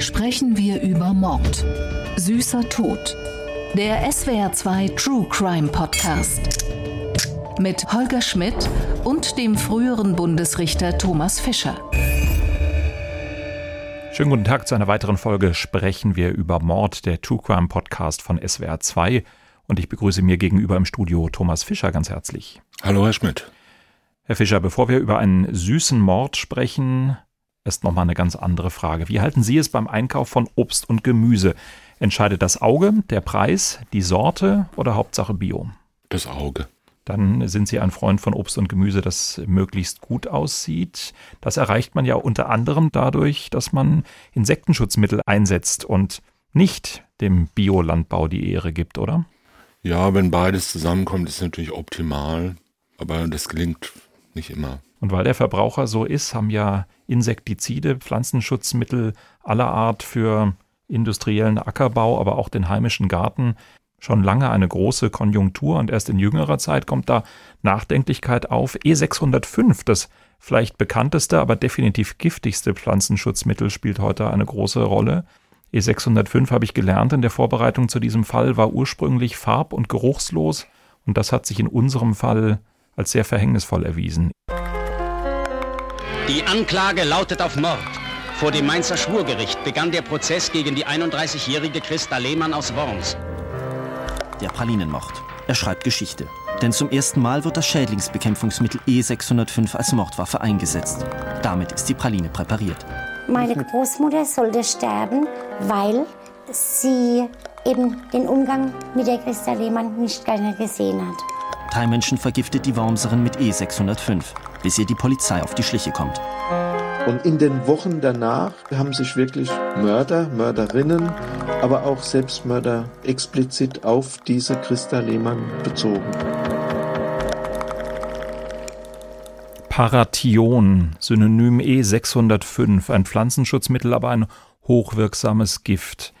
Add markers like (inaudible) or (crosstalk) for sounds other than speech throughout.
sprechen wir über Mord. Süßer Tod. Der SWR2 True Crime Podcast. Mit Holger Schmidt und dem früheren Bundesrichter Thomas Fischer. Schönen guten Tag zu einer weiteren Folge Sprechen wir über Mord, der True Crime Podcast von SWR2. Und ich begrüße mir gegenüber im Studio Thomas Fischer ganz herzlich. Hallo, Herr Schmidt. Herr Fischer, bevor wir über einen süßen Mord sprechen, ist nochmal eine ganz andere Frage. Wie halten Sie es beim Einkauf von Obst und Gemüse? Entscheidet das Auge, der Preis, die Sorte oder Hauptsache Bio? Das Auge. Dann sind Sie ein Freund von Obst und Gemüse, das möglichst gut aussieht. Das erreicht man ja unter anderem dadurch, dass man Insektenschutzmittel einsetzt und nicht dem Biolandbau die Ehre gibt, oder? Ja, wenn beides zusammenkommt, ist es natürlich optimal, aber das gelingt nicht immer. Und weil der Verbraucher so ist, haben ja Insektizide, Pflanzenschutzmittel aller Art für industriellen Ackerbau, aber auch den heimischen Garten schon lange eine große Konjunktur und erst in jüngerer Zeit kommt da Nachdenklichkeit auf. E605, das vielleicht bekannteste, aber definitiv giftigste Pflanzenschutzmittel, spielt heute eine große Rolle. E605 habe ich gelernt in der Vorbereitung zu diesem Fall, war ursprünglich farb- und geruchslos und das hat sich in unserem Fall als sehr verhängnisvoll erwiesen. Die Anklage lautet auf Mord. Vor dem Mainzer Schwurgericht begann der Prozess gegen die 31-jährige Christa Lehmann aus Worms. Der Pralinenmord. Er schreibt Geschichte. Denn zum ersten Mal wird das Schädlingsbekämpfungsmittel E605 als Mordwaffe eingesetzt. Damit ist die Praline präpariert. Meine Großmutter sollte sterben, weil sie eben den Umgang mit der Christa Lehmann nicht gerne gesehen hat. Drei Menschen vergiftet die Wormserin mit E605, bis ihr die Polizei auf die Schliche kommt. Und in den Wochen danach haben sich wirklich Mörder, Mörderinnen, aber auch Selbstmörder explizit auf diese Christa Lehmann bezogen. Paration, Synonym E605, ein Pflanzenschutzmittel, aber ein hochwirksames Gift.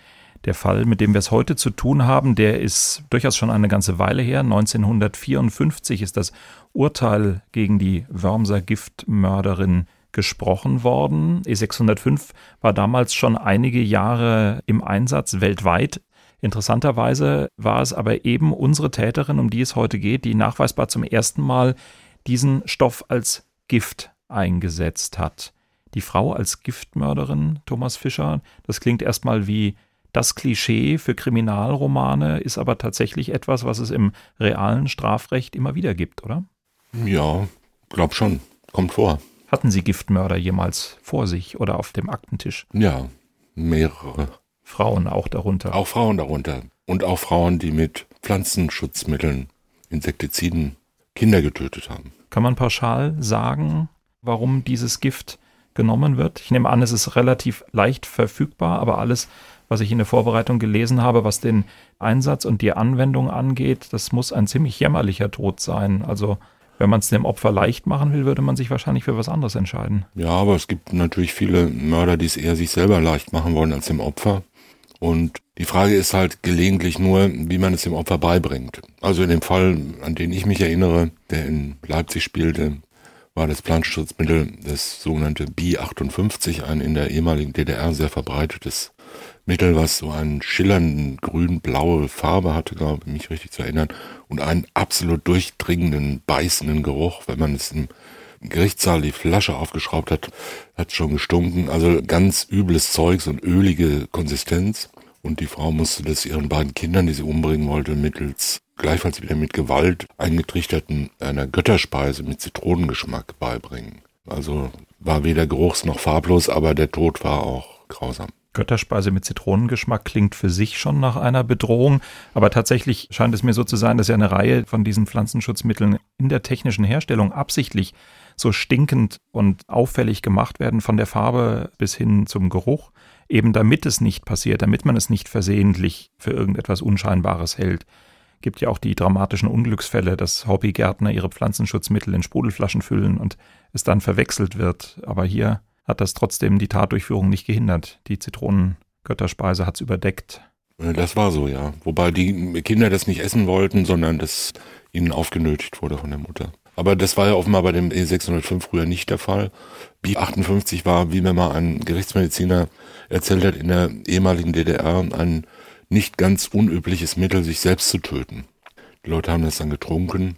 Der Fall, mit dem wir es heute zu tun haben, der ist durchaus schon eine ganze Weile her. 1954 ist das Urteil gegen die Wörmser Giftmörderin gesprochen worden. E605 war damals schon einige Jahre im Einsatz weltweit. Interessanterweise war es aber eben unsere Täterin, um die es heute geht, die nachweisbar zum ersten Mal diesen Stoff als Gift eingesetzt hat. Die Frau als Giftmörderin, Thomas Fischer, das klingt erstmal wie das Klischee für Kriminalromane ist aber tatsächlich etwas, was es im realen Strafrecht immer wieder gibt, oder? Ja, glaub schon. Kommt vor. Hatten Sie Giftmörder jemals vor sich oder auf dem Aktentisch? Ja, mehrere. Frauen auch darunter. Auch Frauen darunter. Und auch Frauen, die mit Pflanzenschutzmitteln, Insektiziden Kinder getötet haben. Kann man pauschal sagen, warum dieses Gift genommen wird? Ich nehme an, es ist relativ leicht verfügbar, aber alles, was ich in der Vorbereitung gelesen habe, was den Einsatz und die Anwendung angeht, das muss ein ziemlich jämmerlicher Tod sein. Also wenn man es dem Opfer leicht machen will, würde man sich wahrscheinlich für was anderes entscheiden. Ja, aber es gibt natürlich viele Mörder, die es eher sich selber leicht machen wollen als dem Opfer. Und die Frage ist halt gelegentlich nur, wie man es dem Opfer beibringt. Also in dem Fall, an den ich mich erinnere, der in Leipzig spielte, war das Pflanzenschutzmittel das sogenannte Bi-58, ein in der ehemaligen DDR sehr verbreitetes Mittel, was so einen schillernden grün-blaue Farbe hatte, glaube ich, mich richtig zu erinnern, und einen absolut durchdringenden, beißenden Geruch. Wenn man es im Gerichtssaal die Flasche aufgeschraubt hat, hat schon gestunken. Also ganz übles Zeugs und ölige Konsistenz. Und die Frau musste das ihren beiden Kindern, die sie umbringen wollte, mittels gleichfalls wieder mit Gewalt eingetrichterten einer Götterspeise mit Zitronengeschmack beibringen. Also war weder geruchs- noch farblos, aber der Tod war auch grausam. Götterspeise mit Zitronengeschmack klingt für sich schon nach einer Bedrohung, aber tatsächlich scheint es mir so zu sein, dass ja eine Reihe von diesen Pflanzenschutzmitteln in der technischen Herstellung absichtlich so stinkend und auffällig gemacht werden, von der Farbe bis hin zum Geruch, eben damit es nicht passiert, damit man es nicht versehentlich für irgendetwas Unscheinbares hält. Gibt ja auch die dramatischen Unglücksfälle, dass Hobbygärtner ihre Pflanzenschutzmittel in Sprudelflaschen füllen und es dann verwechselt wird. Aber hier hat das trotzdem die Tatdurchführung nicht gehindert. Die Zitronengötterspeise hat es überdeckt. Das war so, ja. Wobei die Kinder das nicht essen wollten, sondern das ihnen aufgenötigt wurde von der Mutter. Aber das war ja offenbar bei dem E605 früher nicht der Fall. B58 war, wie mir mal ein Gerichtsmediziner erzählt hat, in der ehemaligen DDR ein nicht ganz unübliches Mittel, sich selbst zu töten. Die Leute haben das dann getrunken,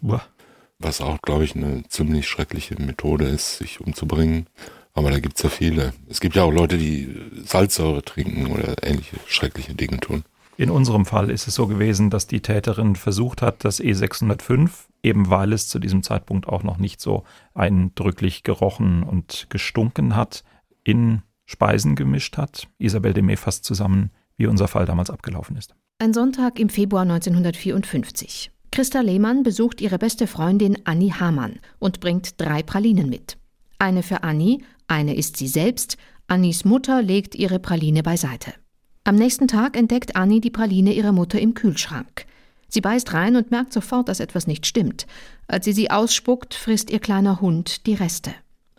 was auch, glaube ich, eine ziemlich schreckliche Methode ist, sich umzubringen. Aber da gibt's ja viele. Es gibt ja auch Leute, die Salzsäure trinken oder ähnliche schreckliche Dinge tun. In unserem Fall ist es so gewesen, dass die Täterin versucht hat, das E605, eben weil es zu diesem Zeitpunkt auch noch nicht so eindrücklich gerochen und gestunken hat, in Speisen gemischt hat. Isabel Demey fasst zusammen, wie unser Fall damals abgelaufen ist. Ein Sonntag im Februar 1954. Christa Lehmann besucht ihre beste Freundin Annie Hamann und bringt drei Pralinen mit. Eine für Annie, eine ist sie selbst, Annies Mutter legt ihre Praline beiseite. Am nächsten Tag entdeckt Annie die Praline ihrer Mutter im Kühlschrank. Sie beißt rein und merkt sofort, dass etwas nicht stimmt. Als sie sie ausspuckt, frisst ihr kleiner Hund die Reste.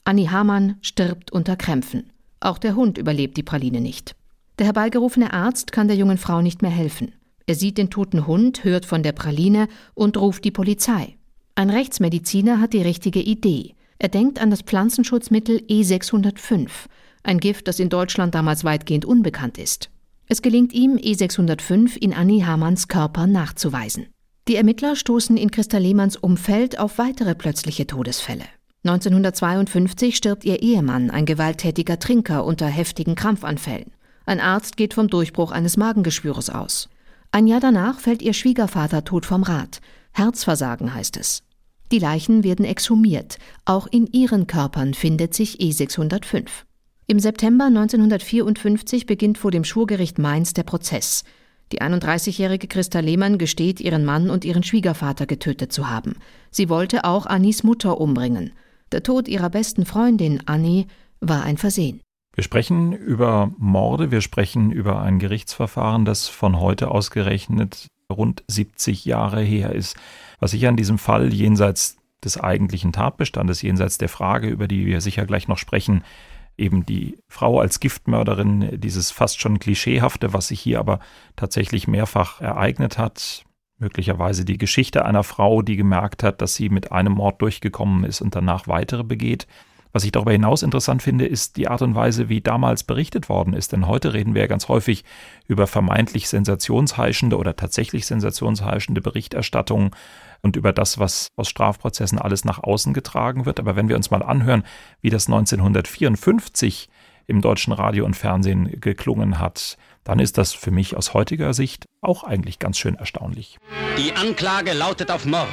Annie Hamann stirbt unter Krämpfen. Auch der Hund überlebt die Praline nicht. Der herbeigerufene Arzt kann der jungen Frau nicht mehr helfen. Er sieht den toten Hund, hört von der Praline und ruft die Polizei. Ein Rechtsmediziner hat die richtige Idee. Er denkt an das Pflanzenschutzmittel E605, ein Gift, das in Deutschland damals weitgehend unbekannt ist. Es gelingt ihm, E605 in Annie Hamanns Körper nachzuweisen. Die Ermittler stoßen in Christa Lehmanns Umfeld auf weitere plötzliche Todesfälle. 1952 stirbt ihr Ehemann, ein gewalttätiger Trinker, unter heftigen Krampfanfällen. Ein Arzt geht vom Durchbruch eines Magengeschwüres aus. Ein Jahr danach fällt ihr Schwiegervater tot vom Rad. Herzversagen heißt es. Die Leichen werden exhumiert. Auch in ihren Körpern findet sich E605. Im September 1954 beginnt vor dem Schwurgericht Mainz der Prozess. Die 31-jährige Christa Lehmann gesteht, ihren Mann und ihren Schwiegervater getötet zu haben. Sie wollte auch Annis Mutter umbringen. Der Tod ihrer besten Freundin Annie war ein Versehen. Wir sprechen über Morde, wir sprechen über ein Gerichtsverfahren, das von heute ausgerechnet rund 70 Jahre her ist. Was ich an diesem Fall jenseits des eigentlichen Tatbestandes, jenseits der Frage, über die wir sicher gleich noch sprechen, eben die Frau als Giftmörderin, dieses fast schon klischeehafte, was sich hier aber tatsächlich mehrfach ereignet hat. Möglicherweise die Geschichte einer Frau, die gemerkt hat, dass sie mit einem Mord durchgekommen ist und danach weitere begeht. Was ich darüber hinaus interessant finde, ist die Art und Weise, wie damals berichtet worden ist. Denn heute reden wir ja ganz häufig über vermeintlich sensationsheischende oder tatsächlich sensationsheischende Berichterstattung und über das, was aus Strafprozessen alles nach außen getragen wird. Aber wenn wir uns mal anhören, wie das 1954 im deutschen Radio und Fernsehen geklungen hat, dann ist das für mich aus heutiger Sicht auch eigentlich ganz schön erstaunlich. Die Anklage lautet auf Mord.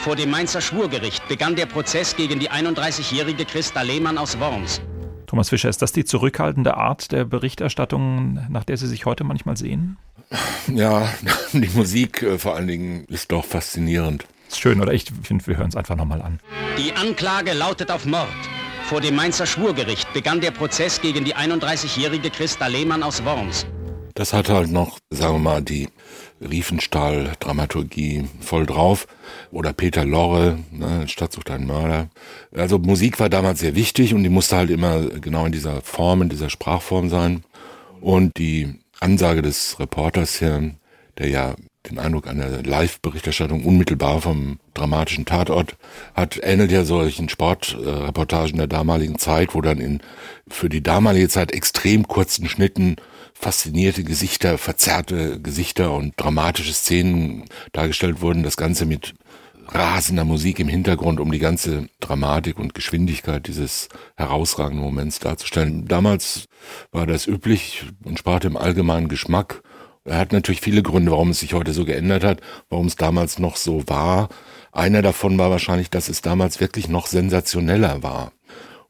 Vor dem Mainzer Schwurgericht begann der Prozess gegen die 31-jährige Christa Lehmann aus Worms. Thomas Fischer, ist das die zurückhaltende Art der Berichterstattung, nach der Sie sich heute manchmal sehen? Ja, (laughs) die Musik äh, vor allen Dingen ist doch faszinierend. Ist schön, oder? Ich finde, wir hören es einfach nochmal an. Die Anklage lautet auf Mord. Vor dem Mainzer Schwurgericht begann der Prozess gegen die 31-jährige Christa Lehmann aus Worms. Das hat halt noch, sagen wir mal, die Riefenstahl-Dramaturgie voll drauf. Oder Peter Lorre, ne, Stadt sucht einen Mörder. Also Musik war damals sehr wichtig und die musste halt immer genau in dieser Form, in dieser Sprachform sein. Und die Ansage des Reporters hier, der ja den Eindruck einer Live-Berichterstattung unmittelbar vom dramatischen Tatort hat, ähnelt ja solchen Sportreportagen der damaligen Zeit, wo dann in für die damalige Zeit extrem kurzen Schnitten faszinierte Gesichter, verzerrte Gesichter und dramatische Szenen dargestellt wurden. Das Ganze mit rasender Musik im Hintergrund, um die ganze Dramatik und Geschwindigkeit dieses herausragenden Moments darzustellen. Damals war das üblich und sprach dem allgemeinen Geschmack. Er hat natürlich viele Gründe, warum es sich heute so geändert hat, warum es damals noch so war. Einer davon war wahrscheinlich, dass es damals wirklich noch sensationeller war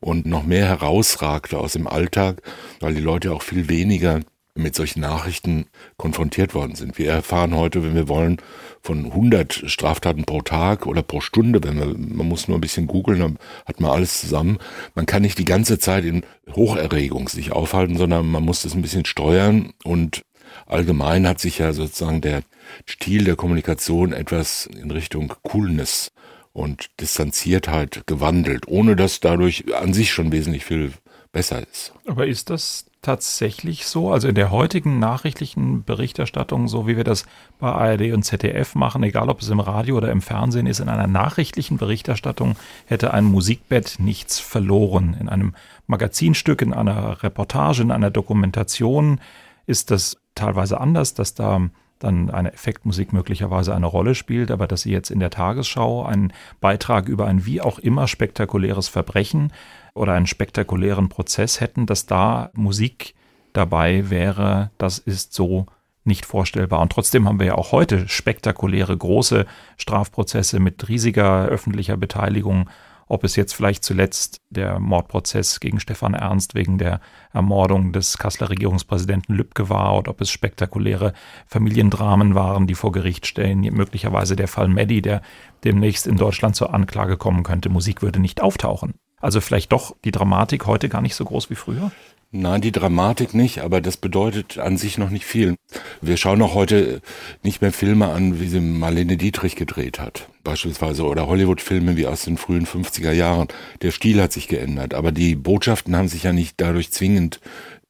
und noch mehr herausragte aus dem Alltag, weil die Leute auch viel weniger mit solchen Nachrichten konfrontiert worden sind. Wir erfahren heute, wenn wir wollen, von 100 Straftaten pro Tag oder pro Stunde. Wenn wir, man muss nur ein bisschen googeln, dann hat man alles zusammen. Man kann nicht die ganze Zeit in Hocherregung sich aufhalten, sondern man muss das ein bisschen steuern und allgemein hat sich ja sozusagen der Stil der Kommunikation etwas in Richtung Coolness und Distanziertheit gewandelt, ohne dass dadurch an sich schon wesentlich viel besser ist. Aber ist das tatsächlich so? Also in der heutigen nachrichtlichen Berichterstattung, so wie wir das bei ARD und ZDF machen, egal ob es im Radio oder im Fernsehen ist, in einer nachrichtlichen Berichterstattung hätte ein Musikbett nichts verloren. In einem Magazinstück, in einer Reportage, in einer Dokumentation ist das teilweise anders, dass da dann eine Effektmusik möglicherweise eine Rolle spielt, aber dass Sie jetzt in der Tagesschau einen Beitrag über ein wie auch immer spektakuläres Verbrechen oder einen spektakulären Prozess hätten, dass da Musik dabei wäre, das ist so nicht vorstellbar. Und trotzdem haben wir ja auch heute spektakuläre große Strafprozesse mit riesiger öffentlicher Beteiligung ob es jetzt vielleicht zuletzt der Mordprozess gegen Stefan Ernst wegen der Ermordung des Kasseler Regierungspräsidenten Lübcke war oder ob es spektakuläre Familiendramen waren, die vor Gericht stellen, möglicherweise der Fall Meddy, der demnächst in Deutschland zur Anklage kommen könnte. Musik würde nicht auftauchen. Also vielleicht doch die Dramatik heute gar nicht so groß wie früher? Nein, die Dramatik nicht, aber das bedeutet an sich noch nicht viel. Wir schauen auch heute nicht mehr Filme an, wie sie Marlene Dietrich gedreht hat, beispielsweise, oder Hollywood-Filme wie aus den frühen 50er Jahren. Der Stil hat sich geändert, aber die Botschaften haben sich ja nicht dadurch zwingend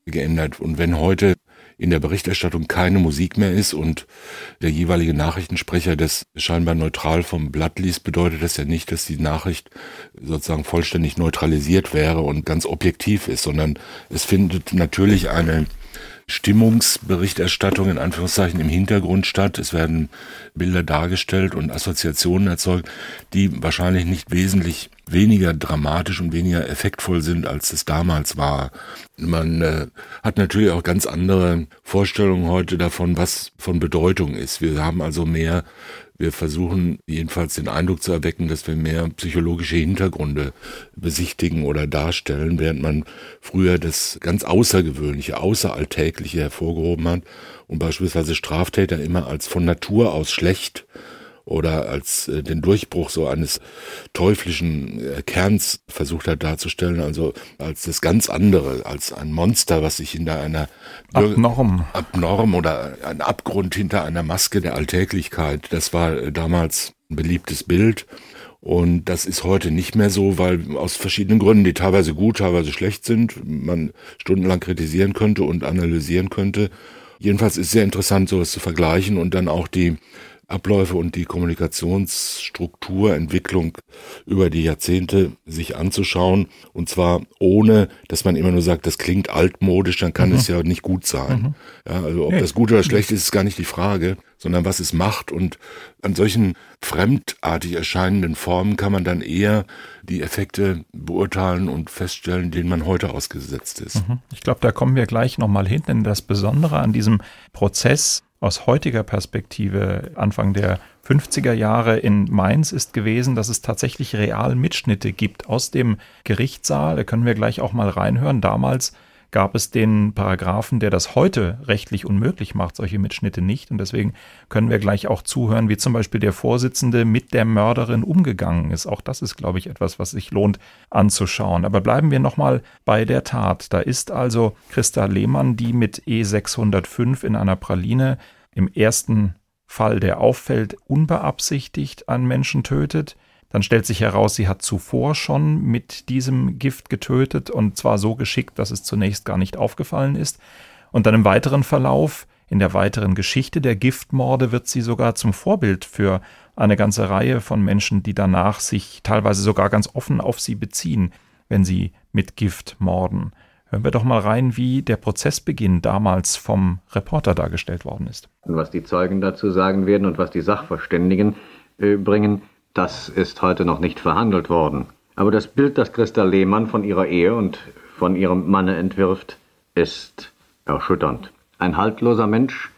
geändert. Und wenn heute in der Berichterstattung keine Musik mehr ist und der jeweilige Nachrichtensprecher das scheinbar neutral vom Blatt liest, bedeutet das ja nicht, dass die Nachricht sozusagen vollständig neutralisiert wäre und ganz objektiv ist, sondern es findet natürlich eine Stimmungsberichterstattung in Anführungszeichen im Hintergrund statt. Es werden Bilder dargestellt und Assoziationen erzeugt, die wahrscheinlich nicht wesentlich weniger dramatisch und weniger effektvoll sind, als es damals war. Man äh, hat natürlich auch ganz andere Vorstellungen heute davon, was von Bedeutung ist. Wir haben also mehr wir versuchen jedenfalls den Eindruck zu erwecken, dass wir mehr psychologische Hintergründe besichtigen oder darstellen, während man früher das ganz Außergewöhnliche, Außeralltägliche hervorgehoben hat und beispielsweise Straftäter immer als von Natur aus schlecht oder als äh, den Durchbruch so eines teuflischen äh, Kerns versucht hat darzustellen, also als das ganz andere, als ein Monster, was sich hinter einer Abnorm. Abnorm oder ein Abgrund hinter einer Maske der Alltäglichkeit. Das war äh, damals ein beliebtes Bild. Und das ist heute nicht mehr so, weil aus verschiedenen Gründen, die teilweise gut, teilweise schlecht sind, man stundenlang kritisieren könnte und analysieren könnte. Jedenfalls ist sehr interessant, sowas zu vergleichen und dann auch die Abläufe und die Kommunikationsstruktur, Entwicklung über die Jahrzehnte sich anzuschauen. Und zwar ohne, dass man immer nur sagt, das klingt altmodisch, dann kann mhm. es ja nicht gut sein. Mhm. Ja, also ob nee. das gut oder schlecht ist, ist gar nicht die Frage, sondern was es macht. Und an solchen fremdartig erscheinenden Formen kann man dann eher die Effekte beurteilen und feststellen, denen man heute ausgesetzt ist. Mhm. Ich glaube, da kommen wir gleich nochmal hin, denn das Besondere an diesem Prozess aus heutiger Perspektive Anfang der 50er Jahre in Mainz ist gewesen, dass es tatsächlich real Mitschnitte gibt aus dem Gerichtssaal. Da können wir gleich auch mal reinhören. Damals gab es den Paragraphen, der das heute rechtlich unmöglich macht, solche Mitschnitte nicht. Und deswegen können wir gleich auch zuhören, wie zum Beispiel der Vorsitzende mit der Mörderin umgegangen ist. Auch das ist, glaube ich, etwas, was sich lohnt anzuschauen. Aber bleiben wir nochmal bei der Tat. Da ist also Christa Lehmann, die mit E605 in einer Praline im ersten Fall, der auffällt, unbeabsichtigt einen Menschen tötet. Dann stellt sich heraus, sie hat zuvor schon mit diesem Gift getötet und zwar so geschickt, dass es zunächst gar nicht aufgefallen ist. Und dann im weiteren Verlauf, in der weiteren Geschichte der Giftmorde, wird sie sogar zum Vorbild für eine ganze Reihe von Menschen, die danach sich teilweise sogar ganz offen auf sie beziehen, wenn sie mit Gift morden. Hören wir doch mal rein, wie der Prozessbeginn damals vom Reporter dargestellt worden ist. Und was die Zeugen dazu sagen werden und was die Sachverständigen äh, bringen, das ist heute noch nicht verhandelt worden. Aber das Bild, das Christa Lehmann von ihrer Ehe und von ihrem Manne entwirft, ist erschütternd. Ein haltloser Mensch,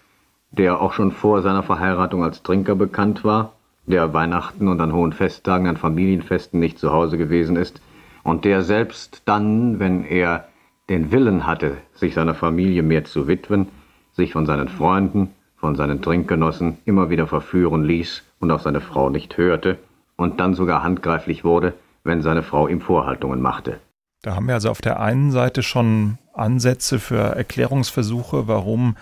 der auch schon vor seiner Verheiratung als Trinker bekannt war, der Weihnachten und an hohen Festtagen, an Familienfesten nicht zu Hause gewesen ist und der selbst dann, wenn er den Willen hatte, sich seiner Familie mehr zu widmen, sich von seinen Freunden, von seinen Trinkgenossen immer wieder verführen ließ und auf seine Frau nicht hörte und dann sogar handgreiflich wurde, wenn seine Frau ihm Vorhaltungen machte. Da haben wir also auf der einen Seite schon Ansätze für Erklärungsversuche, warum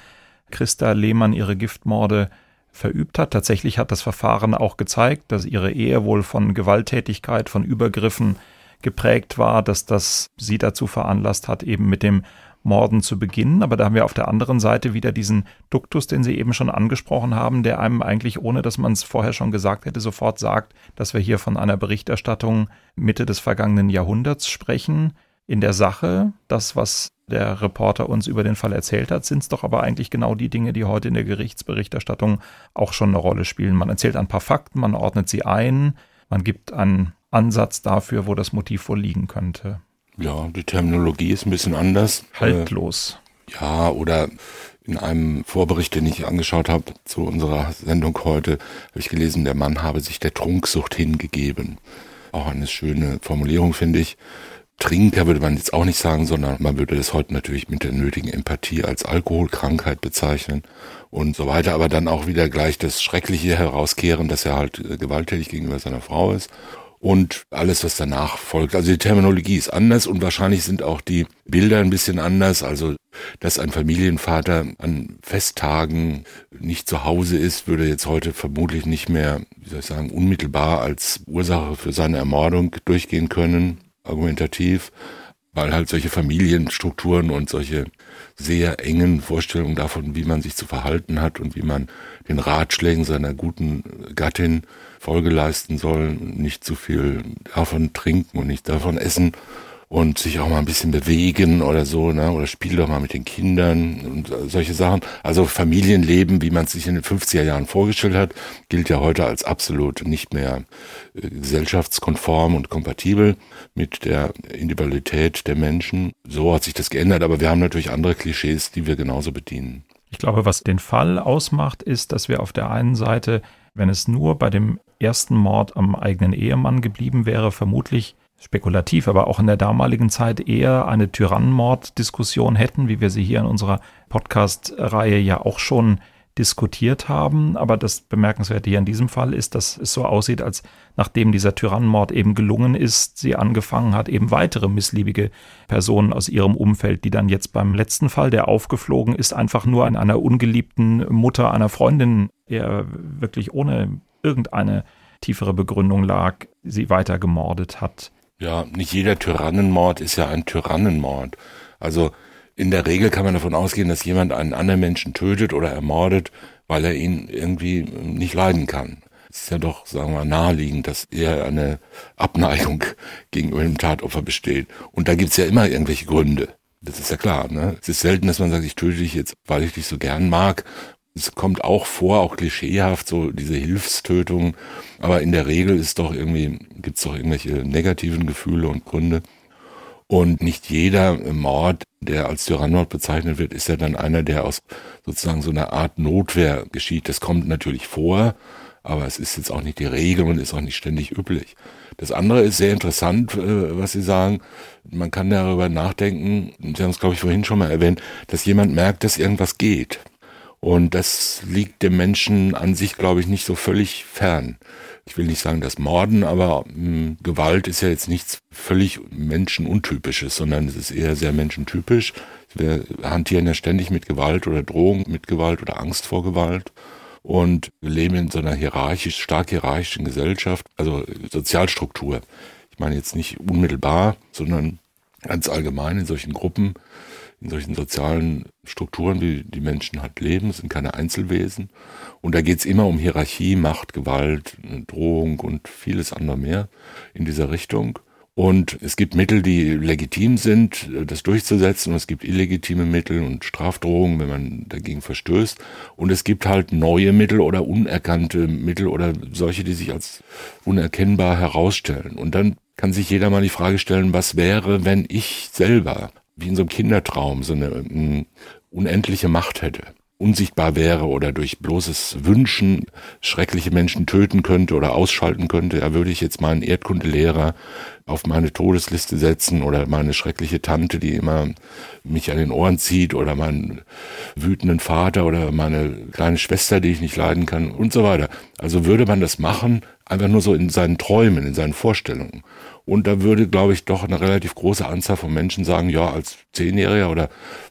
Christa Lehmann ihre Giftmorde verübt hat. Tatsächlich hat das Verfahren auch gezeigt, dass ihre Ehe wohl von Gewalttätigkeit, von Übergriffen geprägt war, dass das sie dazu veranlasst hat, eben mit dem Morden zu beginnen. Aber da haben wir auf der anderen Seite wieder diesen Duktus, den Sie eben schon angesprochen haben, der einem eigentlich, ohne dass man es vorher schon gesagt hätte, sofort sagt, dass wir hier von einer Berichterstattung Mitte des vergangenen Jahrhunderts sprechen. In der Sache, das, was der Reporter uns über den Fall erzählt hat, sind es doch aber eigentlich genau die Dinge, die heute in der Gerichtsberichterstattung auch schon eine Rolle spielen. Man erzählt ein paar Fakten, man ordnet sie ein, man gibt einen Ansatz dafür, wo das Motiv wohl liegen könnte. Ja, die Terminologie ist ein bisschen anders. Haltlos. Äh, ja, oder in einem Vorbericht, den ich angeschaut habe zu unserer Sendung heute, habe ich gelesen, der Mann habe sich der Trunksucht hingegeben. Auch eine schöne Formulierung, finde ich. Trinker würde man jetzt auch nicht sagen, sondern man würde das heute natürlich mit der nötigen Empathie als Alkoholkrankheit bezeichnen und so weiter, aber dann auch wieder gleich das Schreckliche herauskehren, dass er halt äh, gewalttätig gegenüber seiner Frau ist und alles, was danach folgt. Also die Terminologie ist anders und wahrscheinlich sind auch die Bilder ein bisschen anders. Also, dass ein Familienvater an Festtagen nicht zu Hause ist, würde jetzt heute vermutlich nicht mehr, wie soll ich sagen, unmittelbar als Ursache für seine Ermordung durchgehen können argumentativ, weil halt solche Familienstrukturen und solche sehr engen Vorstellungen davon, wie man sich zu verhalten hat und wie man den Ratschlägen seiner guten Gattin Folge leisten soll, nicht zu viel davon trinken und nicht davon essen und sich auch mal ein bisschen bewegen oder so, ne? oder spiel doch mal mit den Kindern und solche Sachen. Also Familienleben, wie man es sich in den 50er Jahren vorgestellt hat, gilt ja heute als absolut nicht mehr äh, gesellschaftskonform und kompatibel mit der Individualität der Menschen. So hat sich das geändert, aber wir haben natürlich andere Klischees, die wir genauso bedienen. Ich glaube, was den Fall ausmacht, ist, dass wir auf der einen Seite, wenn es nur bei dem ersten Mord am eigenen Ehemann geblieben wäre, vermutlich spekulativ, aber auch in der damaligen Zeit eher eine Tyrannenmord-Diskussion hätten, wie wir sie hier in unserer Podcast-Reihe ja auch schon diskutiert haben. Aber das Bemerkenswerte hier in diesem Fall ist, dass es so aussieht, als nachdem dieser Tyrannenmord eben gelungen ist, sie angefangen hat, eben weitere missliebige Personen aus ihrem Umfeld, die dann jetzt beim letzten Fall, der aufgeflogen ist, einfach nur an einer ungeliebten Mutter einer Freundin, der wirklich ohne irgendeine tiefere Begründung lag, sie weiter gemordet hat. Ja, nicht jeder Tyrannenmord ist ja ein Tyrannenmord. Also in der Regel kann man davon ausgehen, dass jemand einen anderen Menschen tötet oder ermordet, weil er ihn irgendwie nicht leiden kann. Es ist ja doch, sagen wir, naheliegend, dass eher eine Abneigung (laughs) gegenüber dem Tatopfer besteht. Und da gibt's ja immer irgendwelche Gründe. Das ist ja klar. Ne? Es ist selten, dass man sagt, ich töte dich jetzt, weil ich dich so gern mag es kommt auch vor, auch klischeehaft, so diese Hilfstötung. Aber in der Regel ist doch irgendwie, gibt's doch irgendwelche negativen Gefühle und Gründe. Und nicht jeder Mord, der als Tyrannmord bezeichnet wird, ist ja dann einer, der aus sozusagen so einer Art Notwehr geschieht. Das kommt natürlich vor, aber es ist jetzt auch nicht die Regel und ist auch nicht ständig üblich. Das andere ist sehr interessant, äh, was Sie sagen. Man kann darüber nachdenken, Sie haben es, glaube ich, vorhin schon mal erwähnt, dass jemand merkt, dass irgendwas geht. Und das liegt dem Menschen an sich, glaube ich, nicht so völlig fern. Ich will nicht sagen, das Morden, aber mh, hm, Gewalt ist ja jetzt nichts völlig menschenuntypisches, sondern es ist eher sehr menschentypisch. Wir hantieren ja ständig mit Gewalt oder Drohung mit Gewalt oder Angst vor Gewalt. Und wir leben in so einer hierarchisch, stark hierarchischen Gesellschaft, also Sozialstruktur. Ich meine jetzt nicht unmittelbar, sondern ganz allgemein in solchen Gruppen in solchen sozialen Strukturen, wie die Menschen halt leben, sind keine Einzelwesen. Und da geht's immer um Hierarchie, Macht, Gewalt, Drohung und vieles andere mehr in dieser Richtung. Und es gibt Mittel, die legitim sind, das durchzusetzen. Und es gibt illegitime Mittel und Strafdrohungen, wenn man dagegen verstößt. Und es gibt halt neue Mittel oder unerkannte Mittel oder solche, die sich als unerkennbar herausstellen. Und dann kann sich jeder mal die Frage stellen, was wäre, wenn ich selber wie in so einem Kindertraum so eine um, unendliche Macht hätte, unsichtbar wäre oder durch bloßes Wünschen schreckliche Menschen töten könnte oder ausschalten könnte, da würde ich jetzt meinen Erdkundelehrer auf meine Todesliste setzen oder meine schreckliche Tante, die immer mich an den Ohren zieht oder meinen wütenden Vater oder meine kleine Schwester, die ich nicht leiden kann und so weiter. Also würde man das machen, einfach nur so in seinen Träumen, in seinen Vorstellungen. Und da würde, glaube ich, doch eine relativ große Anzahl von Menschen sagen, ja, als Zehnjähriger oder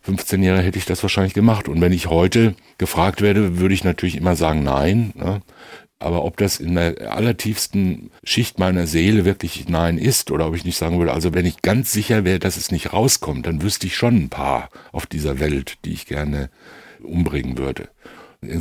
15-Jähriger hätte ich das wahrscheinlich gemacht. Und wenn ich heute gefragt werde, würde ich natürlich immer sagen, nein. Ne? Aber ob das in der allertiefsten Schicht meiner Seele wirklich Nein ist oder ob ich nicht sagen würde, also wenn ich ganz sicher wäre, dass es nicht rauskommt, dann wüsste ich schon ein paar auf dieser Welt, die ich gerne umbringen würde.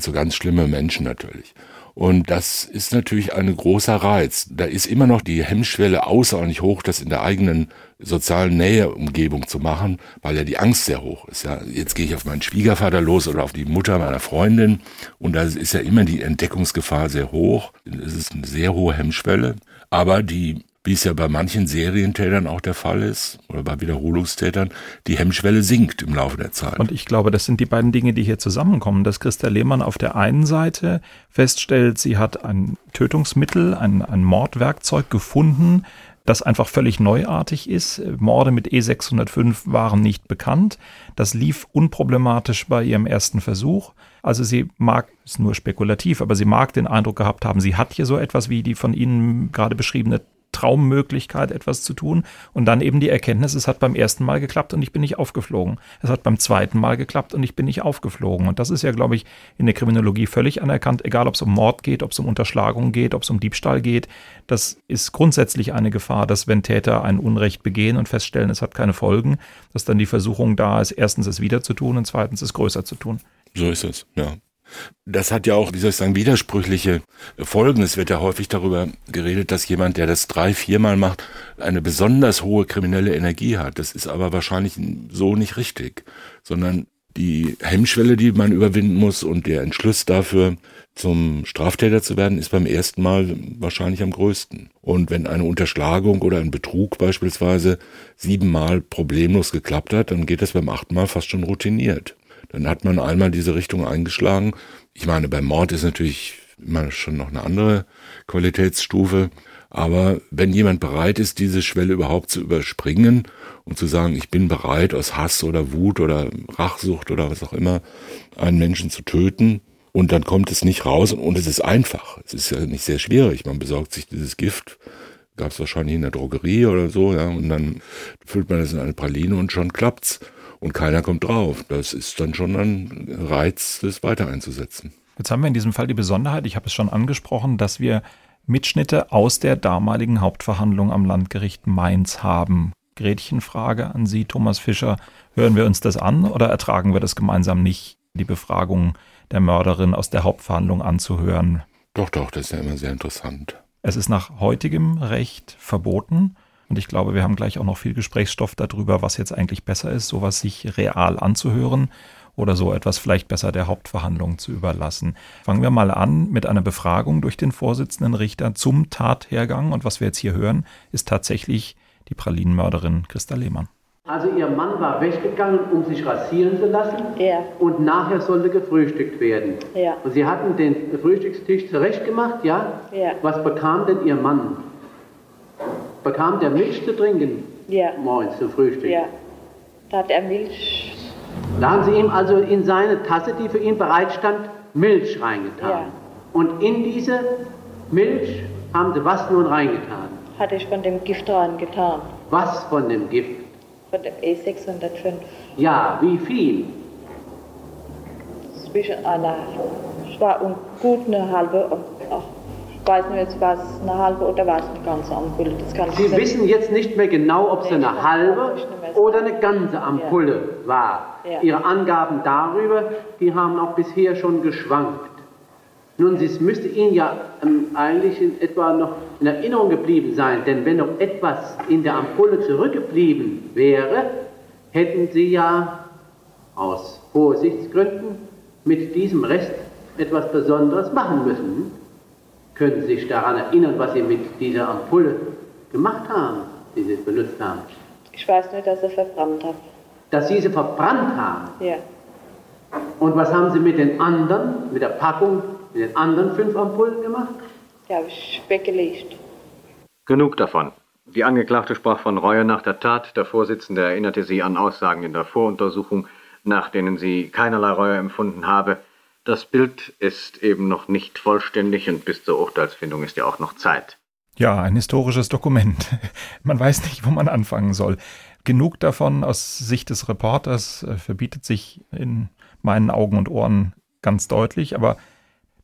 So ganz schlimme Menschen natürlich. Und das ist natürlich ein großer Reiz. Da ist immer noch die Hemmschwelle außerordentlich hoch, das in der eigenen sozialen Näheumgebung zu machen, weil ja die Angst sehr hoch ist. Ja, jetzt gehe ich auf meinen Schwiegervater los oder auf die Mutter meiner Freundin und da ist ja immer die Entdeckungsgefahr sehr hoch. Es ist eine sehr hohe Hemmschwelle. Aber die wie es ja bei manchen Serientätern auch der Fall ist, oder bei Wiederholungstätern, die Hemmschwelle sinkt im Laufe der Zeit. Und ich glaube, das sind die beiden Dinge, die hier zusammenkommen, dass Christa Lehmann auf der einen Seite feststellt, sie hat ein Tötungsmittel, ein, ein Mordwerkzeug gefunden, das einfach völlig neuartig ist. Morde mit E605 waren nicht bekannt. Das lief unproblematisch bei ihrem ersten Versuch. Also sie mag, ist nur spekulativ, aber sie mag den Eindruck gehabt haben, sie hat hier so etwas wie die von Ihnen gerade beschriebene Traummöglichkeit, etwas zu tun. Und dann eben die Erkenntnis, es hat beim ersten Mal geklappt und ich bin nicht aufgeflogen. Es hat beim zweiten Mal geklappt und ich bin nicht aufgeflogen. Und das ist ja, glaube ich, in der Kriminologie völlig anerkannt, egal ob es um Mord geht, ob es um Unterschlagung geht, ob es um Diebstahl geht. Das ist grundsätzlich eine Gefahr, dass wenn Täter ein Unrecht begehen und feststellen, es hat keine Folgen, dass dann die Versuchung da ist, erstens es wieder zu tun und zweitens es größer zu tun. So ist es, ja. Das hat ja auch, wie soll ich sagen, widersprüchliche Folgen. Es wird ja häufig darüber geredet, dass jemand, der das drei, viermal macht, eine besonders hohe kriminelle Energie hat. Das ist aber wahrscheinlich so nicht richtig, sondern die Hemmschwelle, die man überwinden muss und der Entschluss dafür, zum Straftäter zu werden, ist beim ersten Mal wahrscheinlich am größten. Und wenn eine Unterschlagung oder ein Betrug beispielsweise siebenmal problemlos geklappt hat, dann geht das beim achten Mal fast schon routiniert. Dann hat man einmal diese Richtung eingeschlagen. Ich meine, beim Mord ist natürlich immer schon noch eine andere Qualitätsstufe. Aber wenn jemand bereit ist, diese Schwelle überhaupt zu überspringen und zu sagen, ich bin bereit, aus Hass oder Wut oder Rachsucht oder was auch immer, einen Menschen zu töten, und dann kommt es nicht raus und es ist einfach. Es ist ja nicht sehr schwierig. Man besorgt sich dieses Gift, gab es wahrscheinlich in der Drogerie oder so, ja, und dann füllt man es in eine Praline und schon klappt's und keiner kommt drauf. Das ist dann schon ein Reiz, das weiter einzusetzen. Jetzt haben wir in diesem Fall die Besonderheit, ich habe es schon angesprochen, dass wir Mitschnitte aus der damaligen Hauptverhandlung am Landgericht Mainz haben. Gretchenfrage an Sie, Thomas Fischer. Hören wir uns das an oder ertragen wir das gemeinsam nicht, die Befragung der Mörderin aus der Hauptverhandlung anzuhören? Doch, doch, das ist ja immer sehr interessant. Es ist nach heutigem Recht verboten. Und ich glaube, wir haben gleich auch noch viel Gesprächsstoff darüber, was jetzt eigentlich besser ist, sowas sich real anzuhören oder so etwas vielleicht besser der Hauptverhandlung zu überlassen. Fangen wir mal an mit einer Befragung durch den Vorsitzenden Richter zum Tathergang. Und was wir jetzt hier hören, ist tatsächlich die Pralinenmörderin Christa Lehmann. Also ihr Mann war weggegangen, um sich rasieren zu lassen ja. und nachher sollte gefrühstückt werden. Ja. Und sie hatten den Frühstückstisch zurechtgemacht, ja? ja? Was bekam denn ihr Mann? Bekam der Milch zu trinken? Ja. Morgens zum Frühstück? Ja. Da hat er Milch. Da haben Sie ihm also in seine Tasse, die für ihn bereitstand, Milch reingetan. Ja. Und in diese Milch haben Sie was nun reingetan? Hatte ich von dem Gift reingetan. Was von dem Gift? Von dem E605. Ja, wie viel? Zwischen einer, es war gut eine halbe, ach, weiß nicht, jetzt war es eine halbe oder war es eine ganze Ampulle. Sie wissen jetzt nicht mehr genau, ob es eine halbe oder eine ganze Ampulle ja. war. Ja. Ihre Angaben darüber, die haben auch bisher schon geschwankt. Nun, es müsste Ihnen ja ähm, eigentlich in etwa noch in Erinnerung geblieben sein, denn wenn noch etwas in der Ampulle zurückgeblieben wäre, hätten Sie ja aus Vorsichtsgründen mit diesem Rest etwas Besonderes machen müssen. Können Sie sich daran erinnern, was Sie mit dieser Ampulle gemacht haben, die Sie benutzt haben? Ich weiß nur, dass Sie verbrannt haben. Dass Sie sie verbrannt haben? Ja. Und was haben Sie mit den anderen, mit der Packung, mit den anderen fünf Ampullen gemacht? Die habe ich weggelegt. Genug davon. Die Angeklagte sprach von Reue nach der Tat. Der Vorsitzende erinnerte sie an Aussagen in der Voruntersuchung, nach denen sie keinerlei Reue empfunden habe. Das Bild ist eben noch nicht vollständig und bis zur Urteilsfindung ist ja auch noch Zeit. Ja, ein historisches Dokument. (laughs) Man weiß nicht, wo man anfangen soll. Genug davon aus Sicht des Reporters äh, verbietet sich in meinen Augen und Ohren ganz deutlich, aber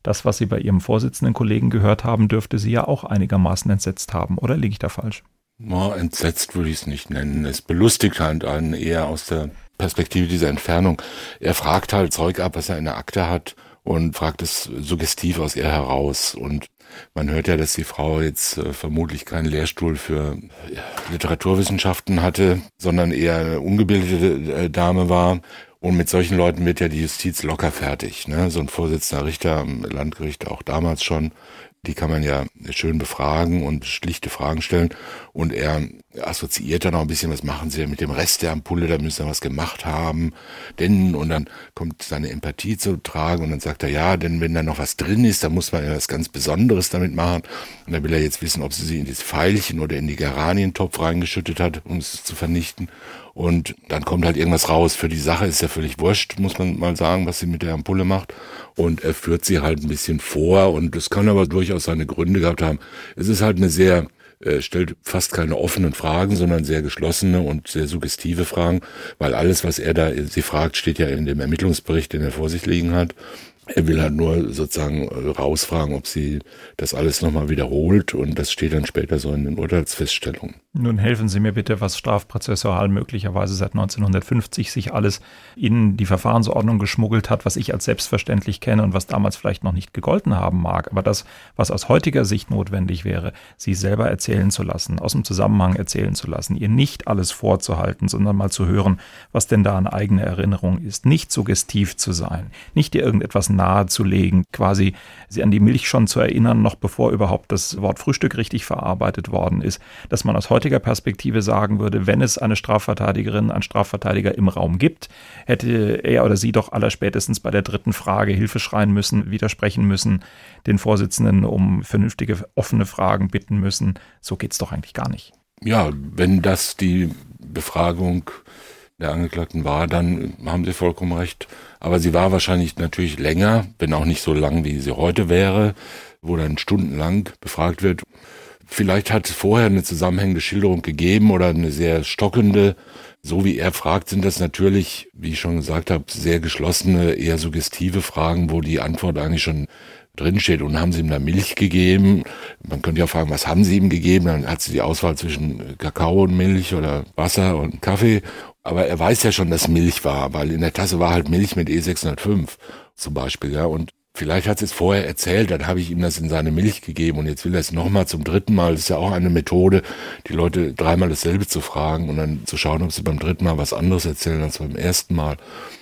das, was Sie bei Ihrem Vorsitzenden Kollegen gehört haben, dürfte Sie ja auch einigermaßen entsetzt haben, oder liege ich da falsch? Ja, entsetzt würde ich es nicht nennen. Es belustigt halt einen eher aus der Perspektive dieser Entfernung. Er fragt halt Zeug ab, was er in der Akte hat und fragt es suggestiv aus ihr heraus. Und man hört ja, dass die Frau jetzt äh, vermutlich keinen Lehrstuhl für ja, Literaturwissenschaften hatte, sondern eher eine ungebildete äh, Dame war. Und mit solchen Leuten wird ja die Justiz locker fertig. Ne? So ein Vorsitzender Richter am Landgericht auch damals schon die kann man ja schön befragen und schlichte Fragen stellen. Und er assoziiert dann auch ein bisschen, was machen Sie denn mit dem Rest der Ampulle, da müssen Sie was gemacht haben. Denn, und dann kommt seine Empathie zu tragen und dann sagt er, ja, denn wenn da noch was drin ist, dann muss man ja was ganz Besonderes damit machen. Und dann will er jetzt wissen, ob sie sie in das Pfeilchen oder in die Geranientopf reingeschüttet hat, um es zu vernichten. Und dann kommt halt irgendwas raus. Für die Sache ist ja völlig wurscht, muss man mal sagen, was sie mit der Ampulle macht. Und er führt sie halt ein bisschen vor und das kann aber durchaus seine Gründe gehabt haben. Es ist halt eine sehr, äh, stellt fast keine offenen Fragen, sondern sehr geschlossene und sehr suggestive Fragen, weil alles, was er da sie fragt, steht ja in dem Ermittlungsbericht, den er vor sich liegen hat. Er will halt nur sozusagen äh, rausfragen, ob sie das alles nochmal wiederholt und das steht dann später so in den Urteilsfeststellungen. Nun helfen Sie mir bitte, was strafprozessual möglicherweise seit 1950 sich alles in die Verfahrensordnung geschmuggelt hat, was ich als selbstverständlich kenne und was damals vielleicht noch nicht gegolten haben mag. Aber das, was aus heutiger Sicht notwendig wäre, Sie selber erzählen zu lassen, aus dem Zusammenhang erzählen zu lassen, ihr nicht alles vorzuhalten, sondern mal zu hören, was denn da an eigene Erinnerung ist. Nicht suggestiv zu sein, nicht ihr irgendetwas nahezulegen, quasi Sie an die Milch schon zu erinnern, noch bevor überhaupt das Wort Frühstück richtig verarbeitet worden ist, dass man aus heutiger Perspektive sagen würde, wenn es eine Strafverteidigerin, einen Strafverteidiger im Raum gibt, hätte er oder sie doch allerspätestens bei der dritten Frage Hilfe schreien müssen, widersprechen müssen, den Vorsitzenden um vernünftige, offene Fragen bitten müssen. So geht es doch eigentlich gar nicht. Ja, wenn das die Befragung der Angeklagten war, dann haben Sie vollkommen recht. Aber sie war wahrscheinlich natürlich länger, wenn auch nicht so lang, wie sie heute wäre, wo dann stundenlang befragt wird. Vielleicht hat es vorher eine zusammenhängende Schilderung gegeben oder eine sehr stockende. So wie er fragt, sind das natürlich, wie ich schon gesagt habe, sehr geschlossene, eher suggestive Fragen, wo die Antwort eigentlich schon drinsteht. Und haben sie ihm da Milch gegeben? Man könnte ja fragen, was haben sie ihm gegeben? Dann hat sie die Auswahl zwischen Kakao und Milch oder Wasser und Kaffee. Aber er weiß ja schon, dass Milch war, weil in der Tasse war halt Milch mit E605 zum Beispiel, ja. Und Vielleicht hat es vorher erzählt, dann habe ich ihm das in seine Milch gegeben und jetzt will er es nochmal zum dritten Mal. Das ist ja auch eine Methode, die Leute dreimal dasselbe zu fragen und dann zu schauen, ob sie beim dritten Mal was anderes erzählen als beim ersten Mal.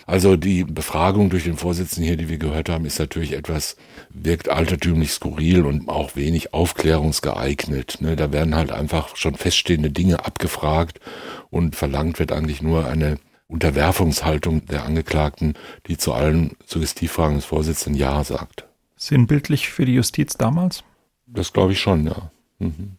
Also die Befragung durch den Vorsitzenden hier, die wir gehört haben, ist natürlich etwas, wirkt altertümlich skurril und auch wenig aufklärungsgeeignet. Ne? Da werden halt einfach schon feststehende Dinge abgefragt und verlangt wird eigentlich nur eine Unterwerfungshaltung der Angeklagten, die zu allen Suggestivfragen des Vorsitzenden Ja sagt. Sinnbildlich für die Justiz damals? Das glaube ich schon, ja. Mhm.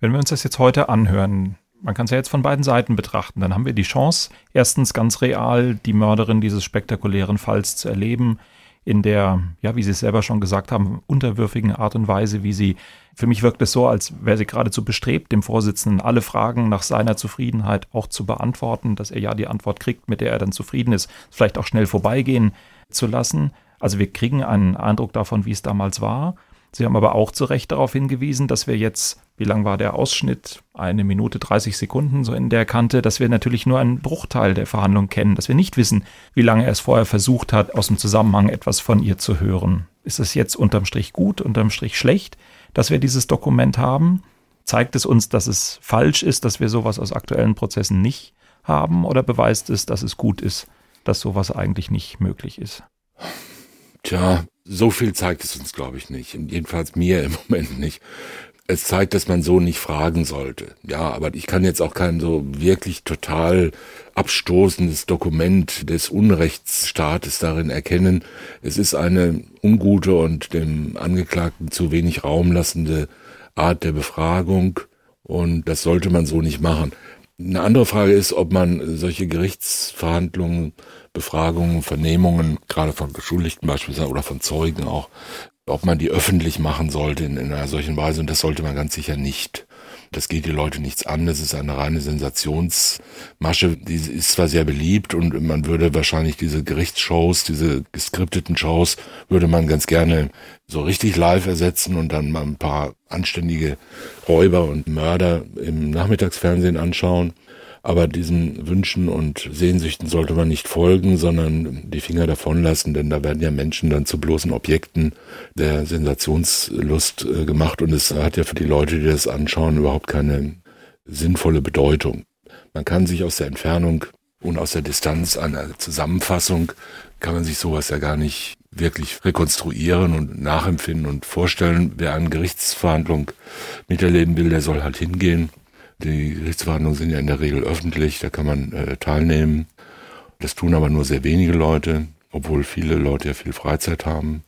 Wenn wir uns das jetzt heute anhören, man kann es ja jetzt von beiden Seiten betrachten, dann haben wir die Chance, erstens ganz real die Mörderin dieses spektakulären Falls zu erleben, in der, ja, wie Sie es selber schon gesagt haben, unterwürfigen Art und Weise, wie sie, für mich wirkt es so, als wäre sie geradezu bestrebt, dem Vorsitzenden alle Fragen nach seiner Zufriedenheit auch zu beantworten, dass er ja die Antwort kriegt, mit der er dann zufrieden ist, vielleicht auch schnell vorbeigehen zu lassen. Also wir kriegen einen Eindruck davon, wie es damals war. Sie haben aber auch zu Recht darauf hingewiesen, dass wir jetzt, wie lang war der Ausschnitt? Eine Minute 30 Sekunden so in der Kante, dass wir natürlich nur einen Bruchteil der Verhandlung kennen, dass wir nicht wissen, wie lange er es vorher versucht hat, aus dem Zusammenhang etwas von ihr zu hören. Ist es jetzt unterm Strich gut, unterm Strich schlecht, dass wir dieses Dokument haben? Zeigt es uns, dass es falsch ist, dass wir sowas aus aktuellen Prozessen nicht haben? Oder beweist es, dass es gut ist, dass sowas eigentlich nicht möglich ist? Tja, so viel zeigt es uns, glaube ich, nicht. Jedenfalls mir im Moment nicht. Es zeigt, dass man so nicht fragen sollte. Ja, aber ich kann jetzt auch kein so wirklich total abstoßendes Dokument des Unrechtsstaates darin erkennen. Es ist eine ungute und dem Angeklagten zu wenig Raum lassende Art der Befragung und das sollte man so nicht machen. Eine andere Frage ist, ob man solche Gerichtsverhandlungen Befragungen, Vernehmungen, gerade von Beschuldigten beispielsweise oder von Zeugen auch, ob man die öffentlich machen sollte in, in einer solchen Weise. Und das sollte man ganz sicher nicht. Das geht die Leute nichts an. Das ist eine reine Sensationsmasche. Die ist zwar sehr beliebt und man würde wahrscheinlich diese Gerichtsshows, diese geskripteten Shows, würde man ganz gerne so richtig live ersetzen und dann mal ein paar anständige Räuber und Mörder im Nachmittagsfernsehen anschauen. Aber diesen Wünschen und Sehnsüchten sollte man nicht folgen, sondern die Finger davon lassen, denn da werden ja Menschen dann zu bloßen Objekten der Sensationslust äh, gemacht und es hat ja für die Leute, die das anschauen, überhaupt keine sinnvolle Bedeutung. Man kann sich aus der Entfernung und aus der Distanz einer Zusammenfassung kann man sich sowas ja gar nicht wirklich rekonstruieren und nachempfinden und vorstellen. Wer eine Gerichtsverhandlung miterleben will, der soll halt hingehen die Gerichtsverhandlungen sind ja in der Regel öffentlich, da kann man äh, teilnehmen. Das tun aber nur sehr wenige Leute, obwohl viele Leute ja viel Freizeit haben,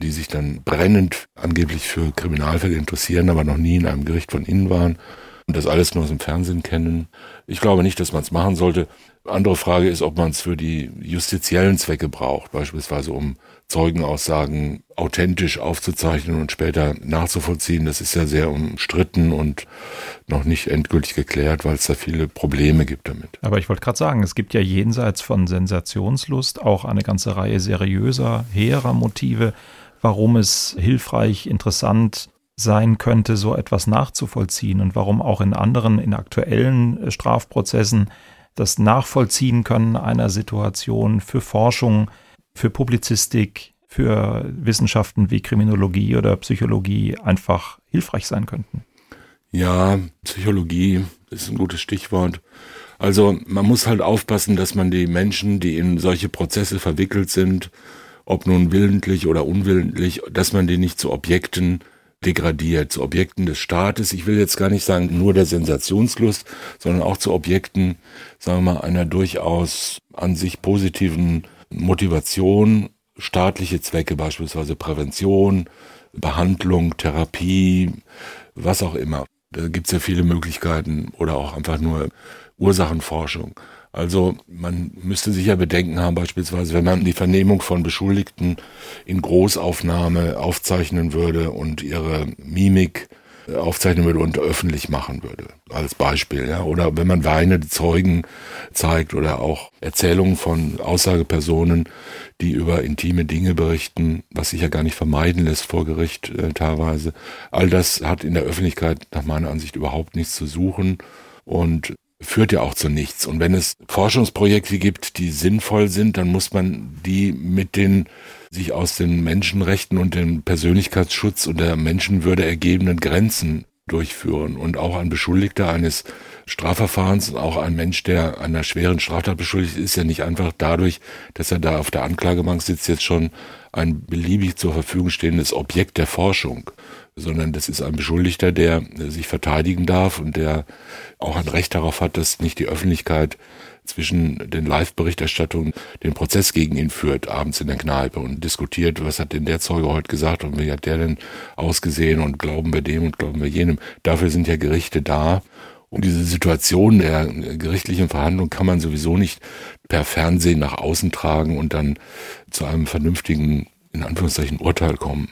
die sich dann brennend angeblich für Kriminalfälle interessieren, aber noch nie in einem Gericht von innen waren und das alles nur aus dem Fernsehen kennen. Ich glaube nicht, dass man es machen sollte. Andere Frage ist, ob man es für die justiziellen Zwecke braucht, beispielsweise um Zeugenaussagen authentisch aufzuzeichnen und später nachzuvollziehen. Das ist ja sehr umstritten und noch nicht endgültig geklärt, weil es da viele Probleme gibt damit. Aber ich wollte gerade sagen, es gibt ja jenseits von Sensationslust auch eine ganze Reihe seriöser, hehrer Motive, warum es hilfreich, interessant sein könnte, so etwas nachzuvollziehen und warum auch in anderen, in aktuellen Strafprozessen das Nachvollziehen können einer Situation für Forschung für Publizistik, für Wissenschaften wie Kriminologie oder Psychologie einfach hilfreich sein könnten? Ja, Psychologie ist ein gutes Stichwort. Also man muss halt aufpassen, dass man die Menschen, die in solche Prozesse verwickelt sind, ob nun willentlich oder unwillentlich, dass man die nicht zu Objekten degradiert, zu Objekten des Staates. Ich will jetzt gar nicht sagen nur der Sensationslust, sondern auch zu Objekten, sagen wir mal, einer durchaus an sich positiven Motivation, staatliche Zwecke, beispielsweise Prävention, Behandlung, Therapie, was auch immer. Da gibt es ja viele Möglichkeiten oder auch einfach nur Ursachenforschung. Also man müsste sicher Bedenken haben, beispielsweise, wenn man die Vernehmung von Beschuldigten in Großaufnahme aufzeichnen würde und ihre Mimik aufzeichnen würde und öffentlich machen würde, als Beispiel. Ja? Oder wenn man weinende Zeugen zeigt oder auch Erzählungen von Aussagepersonen, die über intime Dinge berichten, was sich ja gar nicht vermeiden lässt vor Gericht äh, teilweise. All das hat in der Öffentlichkeit nach meiner Ansicht überhaupt nichts zu suchen und führt ja auch zu nichts. Und wenn es Forschungsprojekte gibt, die sinnvoll sind, dann muss man die mit den sich aus den Menschenrechten und dem Persönlichkeitsschutz und der Menschenwürde ergebenden Grenzen durchführen. Und auch ein Beschuldigter eines Strafverfahrens, auch ein Mensch, der einer schweren Straftat beschuldigt ist, ja nicht einfach dadurch, dass er da auf der Anklagebank sitzt, jetzt schon ein beliebig zur Verfügung stehendes Objekt der Forschung, sondern das ist ein Beschuldigter, der sich verteidigen darf und der auch ein Recht darauf hat, dass nicht die Öffentlichkeit zwischen den Live-Berichterstattungen den Prozess gegen ihn führt, abends in der Kneipe und diskutiert, was hat denn der Zeuge heute gesagt und wie hat der denn ausgesehen und glauben wir dem und glauben wir jenem. Dafür sind ja Gerichte da. Und diese Situation der gerichtlichen Verhandlung kann man sowieso nicht per Fernsehen nach außen tragen und dann zu einem vernünftigen, in Anführungszeichen, Urteil kommen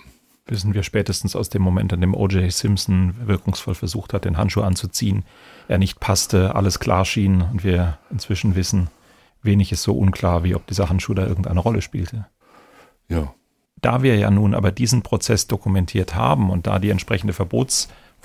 wissen wir spätestens aus dem Moment, an dem O.J. Simpson wirkungsvoll versucht hat, den Handschuh anzuziehen, er nicht passte, alles klar schien und wir inzwischen wissen, wenig ist so unklar, wie ob dieser Handschuh da irgendeine Rolle spielte. Ja. Da wir ja nun aber diesen Prozess dokumentiert haben und da die entsprechende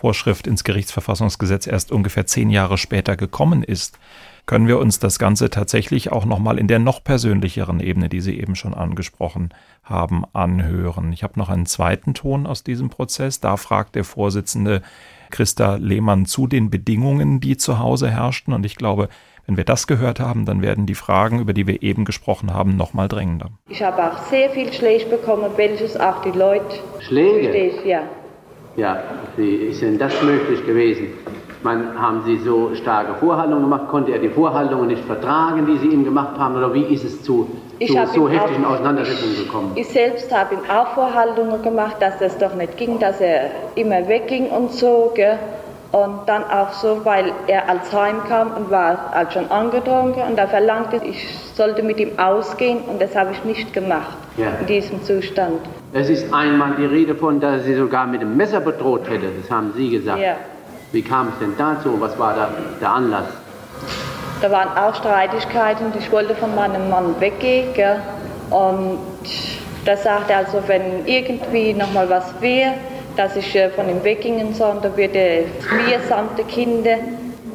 Verbotsvorschrift ins Gerichtsverfassungsgesetz erst ungefähr zehn Jahre später gekommen ist, können wir uns das Ganze tatsächlich auch nochmal in der noch persönlicheren Ebene, die Sie eben schon angesprochen haben, anhören. Ich habe noch einen zweiten Ton aus diesem Prozess. Da fragt der Vorsitzende Christa Lehmann zu den Bedingungen, die zu Hause herrschten. Und ich glaube, wenn wir das gehört haben, dann werden die Fragen, über die wir eben gesprochen haben, nochmal drängender. Ich habe auch sehr viel Schläge bekommen, welches auch die Leute. Schläge? Ja. Ja, wie ist denn das möglich gewesen? Man, haben Sie so starke Vorhaltungen gemacht? Konnte er die Vorhaltungen nicht vertragen, die Sie ihm gemacht haben? Oder wie ist es zu, zu so heftigen auch, Auseinandersetzungen gekommen? Ich selbst habe ihm auch Vorhaltungen gemacht, dass das doch nicht ging, dass er immer wegging und so. Gell? Und dann auch so, weil er als heimkam und war halt schon angetrunken und er verlangte, ich sollte mit ihm ausgehen und das habe ich nicht gemacht ja. in diesem Zustand. Es ist einmal die Rede von, dass er sie sogar mit dem Messer bedroht hätte, das haben Sie gesagt. Ja. Wie kam es denn dazu? Was war da der Anlass? Da waren auch Streitigkeiten. Ich wollte von meinem Mann weggehen. Gell? Und da sagte er also, wenn irgendwie nochmal was wäre, dass ich äh, von ihm weggingen soll, da würde mir samt der Kinder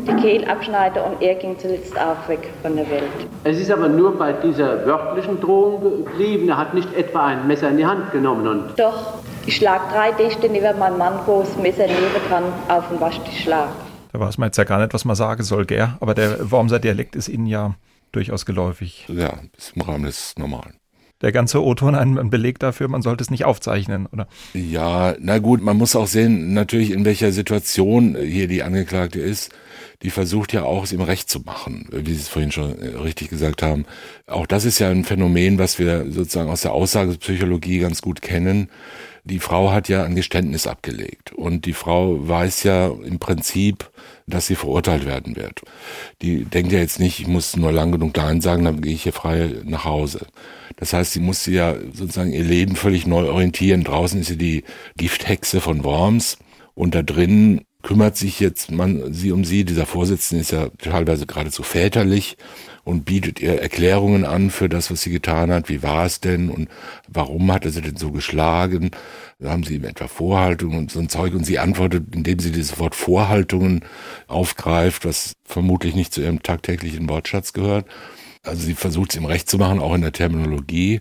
die Kehl abschneiden und er ging zuletzt auch weg von der Welt. Es ist aber nur bei dieser wörtlichen Drohung geblieben. Er hat nicht etwa ein Messer in die Hand genommen. Und Doch, ich schlag drei Dichte neben meinem Mann, wo das Messer neben dran auf dem Waschtisch lag. Da weiß man jetzt ja gar nicht, was man sagen soll, gell? Aber der Wormser Dialekt ist Ihnen ja durchaus geläufig. Ja, ist im Rahmen des Normalen der ganze O-Ton ein Beleg dafür, man sollte es nicht aufzeichnen, oder? Ja, na gut, man muss auch sehen, natürlich in welcher Situation hier die Angeklagte ist. Die versucht ja auch, es ihm recht zu machen, wie Sie es vorhin schon äh, richtig gesagt haben. Auch das ist ja ein Phänomen, was wir sozusagen aus der Aussagepsychologie ganz gut kennen. Die Frau hat ja ein Geständnis abgelegt und die Frau weiß ja im Prinzip, dass sie verurteilt werden wird. Die denkt ja jetzt nicht, ich muss nur lang genug Nein sagen, dann gehe ich hier frei nach Hause. Das heißt, sie musste ja sozusagen ihr Leben völlig neu orientieren. Draußen ist sie die Gifthexe von Worms und da drin kümmert sich jetzt man sie um sie. Dieser Vorsitzende ist ja teilweise geradezu väterlich und bietet ihr Erklärungen an für das, was sie getan hat. Wie war es denn und warum hat er sie denn so geschlagen? Da haben sie ihm etwa Vorhaltungen und so ein Zeug und sie antwortet, indem sie dieses Wort Vorhaltungen aufgreift, was vermutlich nicht zu ihrem tagtäglichen Wortschatz gehört. Also sie versucht es ihm recht zu machen, auch in der Terminologie.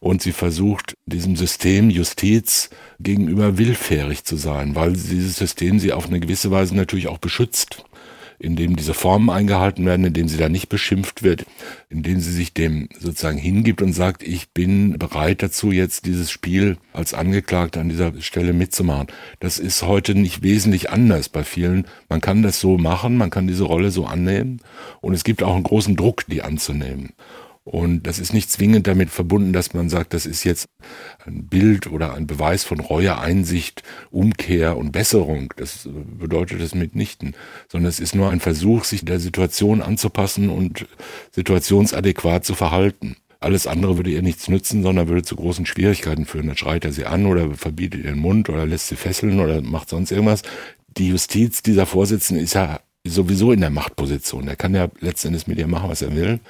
Und sie versucht, diesem System Justiz gegenüber willfährig zu sein, weil dieses System sie auf eine gewisse Weise natürlich auch beschützt indem diese Formen eingehalten werden, indem sie da nicht beschimpft wird, indem sie sich dem sozusagen hingibt und sagt, ich bin bereit dazu, jetzt dieses Spiel als Angeklagte an dieser Stelle mitzumachen. Das ist heute nicht wesentlich anders bei vielen. Man kann das so machen, man kann diese Rolle so annehmen und es gibt auch einen großen Druck, die anzunehmen. Und das ist nicht zwingend damit verbunden, dass man sagt, das ist jetzt ein Bild oder ein Beweis von Reue, Einsicht, Umkehr und Besserung. Das bedeutet es mitnichten, sondern es ist nur ein Versuch, sich der Situation anzupassen und situationsadäquat zu verhalten. Alles andere würde ihr nichts nützen, sondern würde zu großen Schwierigkeiten führen. Dann schreit er sie an oder verbietet ihren Mund oder lässt sie fesseln oder macht sonst irgendwas. Die Justiz dieser Vorsitzenden ist ja sowieso in der Machtposition. Er kann ja letztendlich mit ihr machen, was er will.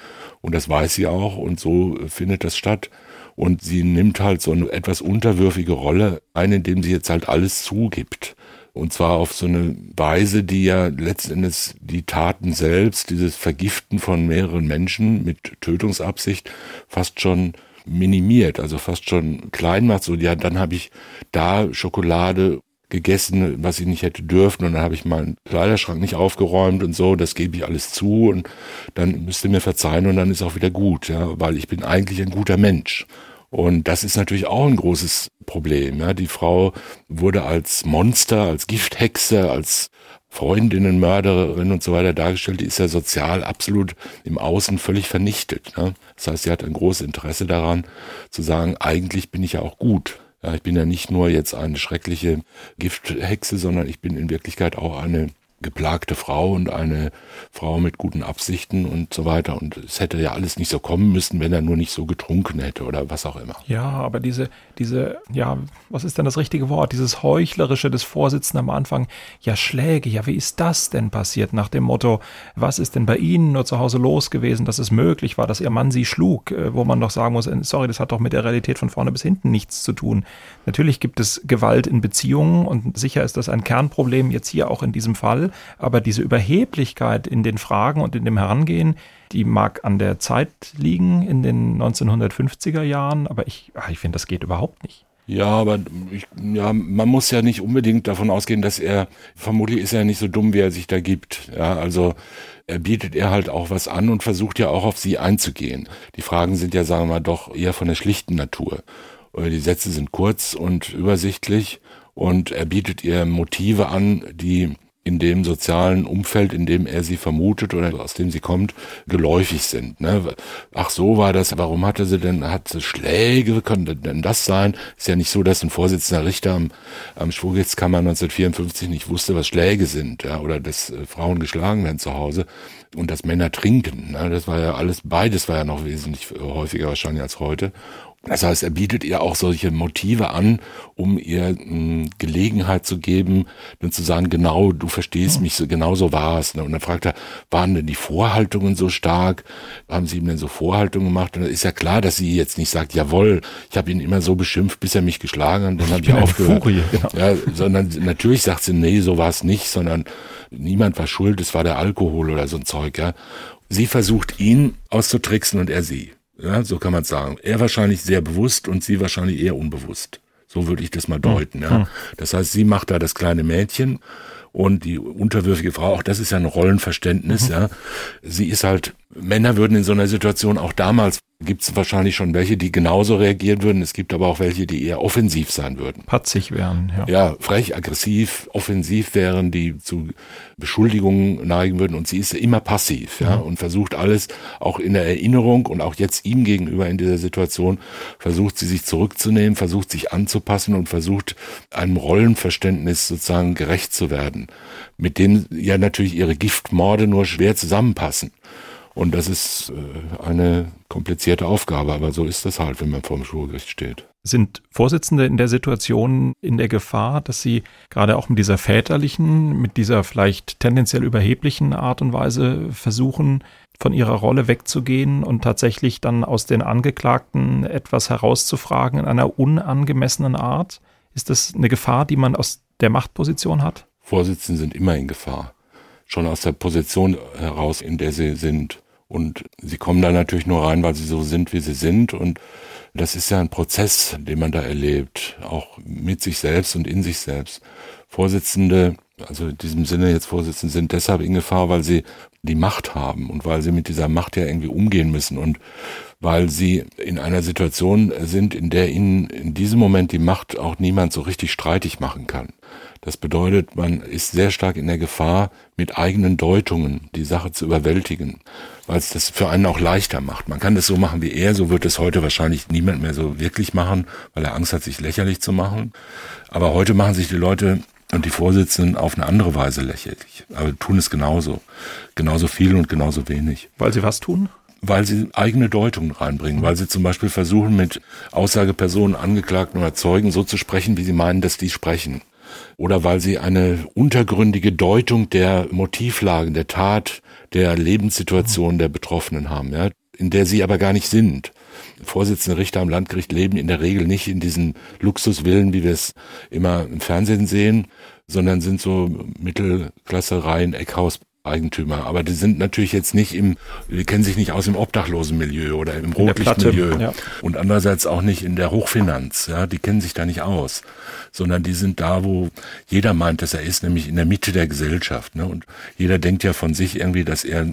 Und das weiß sie auch und so findet das statt. Und sie nimmt halt so eine etwas unterwürfige Rolle ein, indem sie jetzt halt alles zugibt. Und zwar auf so eine Weise, die ja letztendlich die Taten selbst, dieses Vergiften von mehreren Menschen mit Tötungsabsicht fast schon minimiert, also fast schon klein macht. So, ja, dann habe ich da Schokolade gegessen, was ich nicht hätte dürfen und dann habe ich meinen Kleiderschrank nicht aufgeräumt und so, das gebe ich alles zu und dann müsst ihr mir verzeihen und dann ist auch wieder gut, ja, weil ich bin eigentlich ein guter Mensch. Und das ist natürlich auch ein großes Problem. Ja. Die Frau wurde als Monster, als Gifthexe, als Freundinnenmörderin und so weiter dargestellt. Die ist ja sozial absolut im Außen völlig vernichtet. Ne? Das heißt, sie hat ein großes Interesse daran zu sagen, eigentlich bin ich ja auch gut. Ich bin ja nicht nur jetzt eine schreckliche Gifthexe, sondern ich bin in Wirklichkeit auch eine geplagte Frau und eine Frau mit guten Absichten und so weiter. Und es hätte ja alles nicht so kommen müssen, wenn er nur nicht so getrunken hätte oder was auch immer. Ja, aber diese, diese, ja, was ist denn das richtige Wort? Dieses Heuchlerische des Vorsitzenden am Anfang, ja, Schläge, ja, wie ist das denn passiert? Nach dem Motto, was ist denn bei Ihnen nur zu Hause los gewesen, dass es möglich war, dass Ihr Mann Sie schlug, äh, wo man doch sagen muss, äh, sorry, das hat doch mit der Realität von vorne bis hinten nichts zu tun. Natürlich gibt es Gewalt in Beziehungen und sicher ist das ein Kernproblem jetzt hier auch in diesem Fall. Aber diese Überheblichkeit in den Fragen und in dem Herangehen, die mag an der Zeit liegen in den 1950er Jahren, aber ich, ah, ich finde, das geht überhaupt nicht. Ja, aber ich, ja, man muss ja nicht unbedingt davon ausgehen, dass er, vermutlich ist er nicht so dumm, wie er sich da gibt. Ja, also er bietet er halt auch was an und versucht ja auch auf sie einzugehen. Die Fragen sind ja, sagen wir mal, doch eher von der schlichten Natur. Die Sätze sind kurz und übersichtlich und er bietet ihr Motive an, die in dem sozialen Umfeld, in dem er sie vermutet oder aus dem sie kommt, geläufig sind. Ne? Ach, so war das. Warum hatte sie denn, hat sie Schläge? Könnte denn das sein? Ist ja nicht so, dass ein Vorsitzender Richter am, am Schwurgerichtskammer 1954 nicht wusste, was Schläge sind, ja, oder dass äh, Frauen geschlagen werden zu Hause und dass Männer trinken. Ne? Das war ja alles, beides war ja noch wesentlich häufiger wahrscheinlich als heute. Das heißt, er bietet ihr auch solche Motive an, um ihr mh, hm, Gelegenheit zu geben, dann zu sagen, genau, du verstehst mich, so, genau so war es. Ne? Und dann fragt er, waren denn die Vorhaltungen so stark? Haben sie ihm denn so Vorhaltungen gemacht? Und dann ist ja klar, dass sie jetzt nicht sagt, jawohl, ich habe ihn immer so beschimpft, bis er mich geschlagen hat, dann habe ich aufgehört. Furie, genau. ja, sondern natürlich sagt sie, nee, so war es nicht, sondern niemand war schuld, es war der Alkohol oder so ein Zeug. Ja. Sie versucht ihn auszutricksen und er sie. Ja, so kann man sagen. Er wahrscheinlich sehr bewusst und sie wahrscheinlich eher unbewusst. So würde ich das mal hm. deuten. Ja. Hm. Das heißt, sie macht da das kleine Mädchen und die unterwürfige Frau, auch das ist ja ein Rollenverständnis, mhm. ja. Sie ist halt, Männer würden in so einer Situation auch damals gibt es wahrscheinlich schon welche, die genauso reagieren würden. Es gibt aber auch welche, die eher offensiv sein würden. Patzig wären, ja. Ja, frech, aggressiv, offensiv wären, die zu Beschuldigungen neigen würden. Und sie ist immer passiv, ja, mhm. und versucht alles auch in der Erinnerung und auch jetzt ihm gegenüber in dieser Situation, versucht sie sich zurückzunehmen, versucht sich anzupassen und versucht einem Rollenverständnis sozusagen gerecht zu werden, mit dem ja natürlich ihre Giftmorde nur schwer zusammenpassen. Und das ist äh, eine komplizierte Aufgabe, aber so ist das halt, wenn man vor dem Schulgericht steht. Sind Vorsitzende in der Situation in der Gefahr, dass sie gerade auch mit dieser väterlichen, mit dieser vielleicht tendenziell überheblichen Art und Weise versuchen, von ihrer Rolle wegzugehen und tatsächlich dann aus den Angeklagten etwas herauszufragen in einer unangemessenen Art? Ist das eine Gefahr, die man aus der Machtposition hat? Vorsitzende sind immer in Gefahr. Schon aus der Position heraus, in der sie sind. Und sie kommen da natürlich nur rein, weil sie so sind, wie sie sind. Und das ist ja ein Prozess, den man da erlebt, auch mit sich selbst und in sich selbst. Vorsitzende, also in diesem Sinne jetzt Vorsitzende, sind deshalb in Gefahr, weil sie die Macht haben und weil sie mit dieser Macht ja irgendwie umgehen müssen und weil sie in einer Situation sind, in der ihnen in diesem Moment die Macht auch niemand so richtig streitig machen kann. Das bedeutet, man ist sehr stark in der Gefahr, mit eigenen Deutungen die Sache zu überwältigen, weil es das für einen auch leichter macht. Man kann das so machen wie er, so wird es heute wahrscheinlich niemand mehr so wirklich machen, weil er Angst hat, sich lächerlich zu machen. Aber heute machen sich die Leute und die Vorsitzenden auf eine andere Weise lächerlich. Aber tun es genauso. Genauso viel und genauso wenig. Weil sie was tun? weil sie eigene Deutungen reinbringen, weil sie zum Beispiel versuchen, mit Aussagepersonen, Angeklagten oder Zeugen so zu sprechen, wie sie meinen, dass die sprechen oder weil sie eine untergründige Deutung der Motivlagen, der Tat, der Lebenssituation der Betroffenen haben, ja, in der sie aber gar nicht sind. Vorsitzende Richter am Landgericht leben in der Regel nicht in diesen Luxusvillen, wie wir es immer im Fernsehen sehen, sondern sind so Mittelklasse Reihen Eckhaus Eigentümer. Aber die sind natürlich jetzt nicht im, die kennen sich nicht aus dem Obdachlosenmilieu oder im Rotlichtmilieu. Ja. Und andererseits auch nicht in der Hochfinanz. Ja, die kennen sich da nicht aus. Sondern die sind da, wo jeder meint, dass er ist, nämlich in der Mitte der Gesellschaft. Ne? Und jeder denkt ja von sich irgendwie, dass er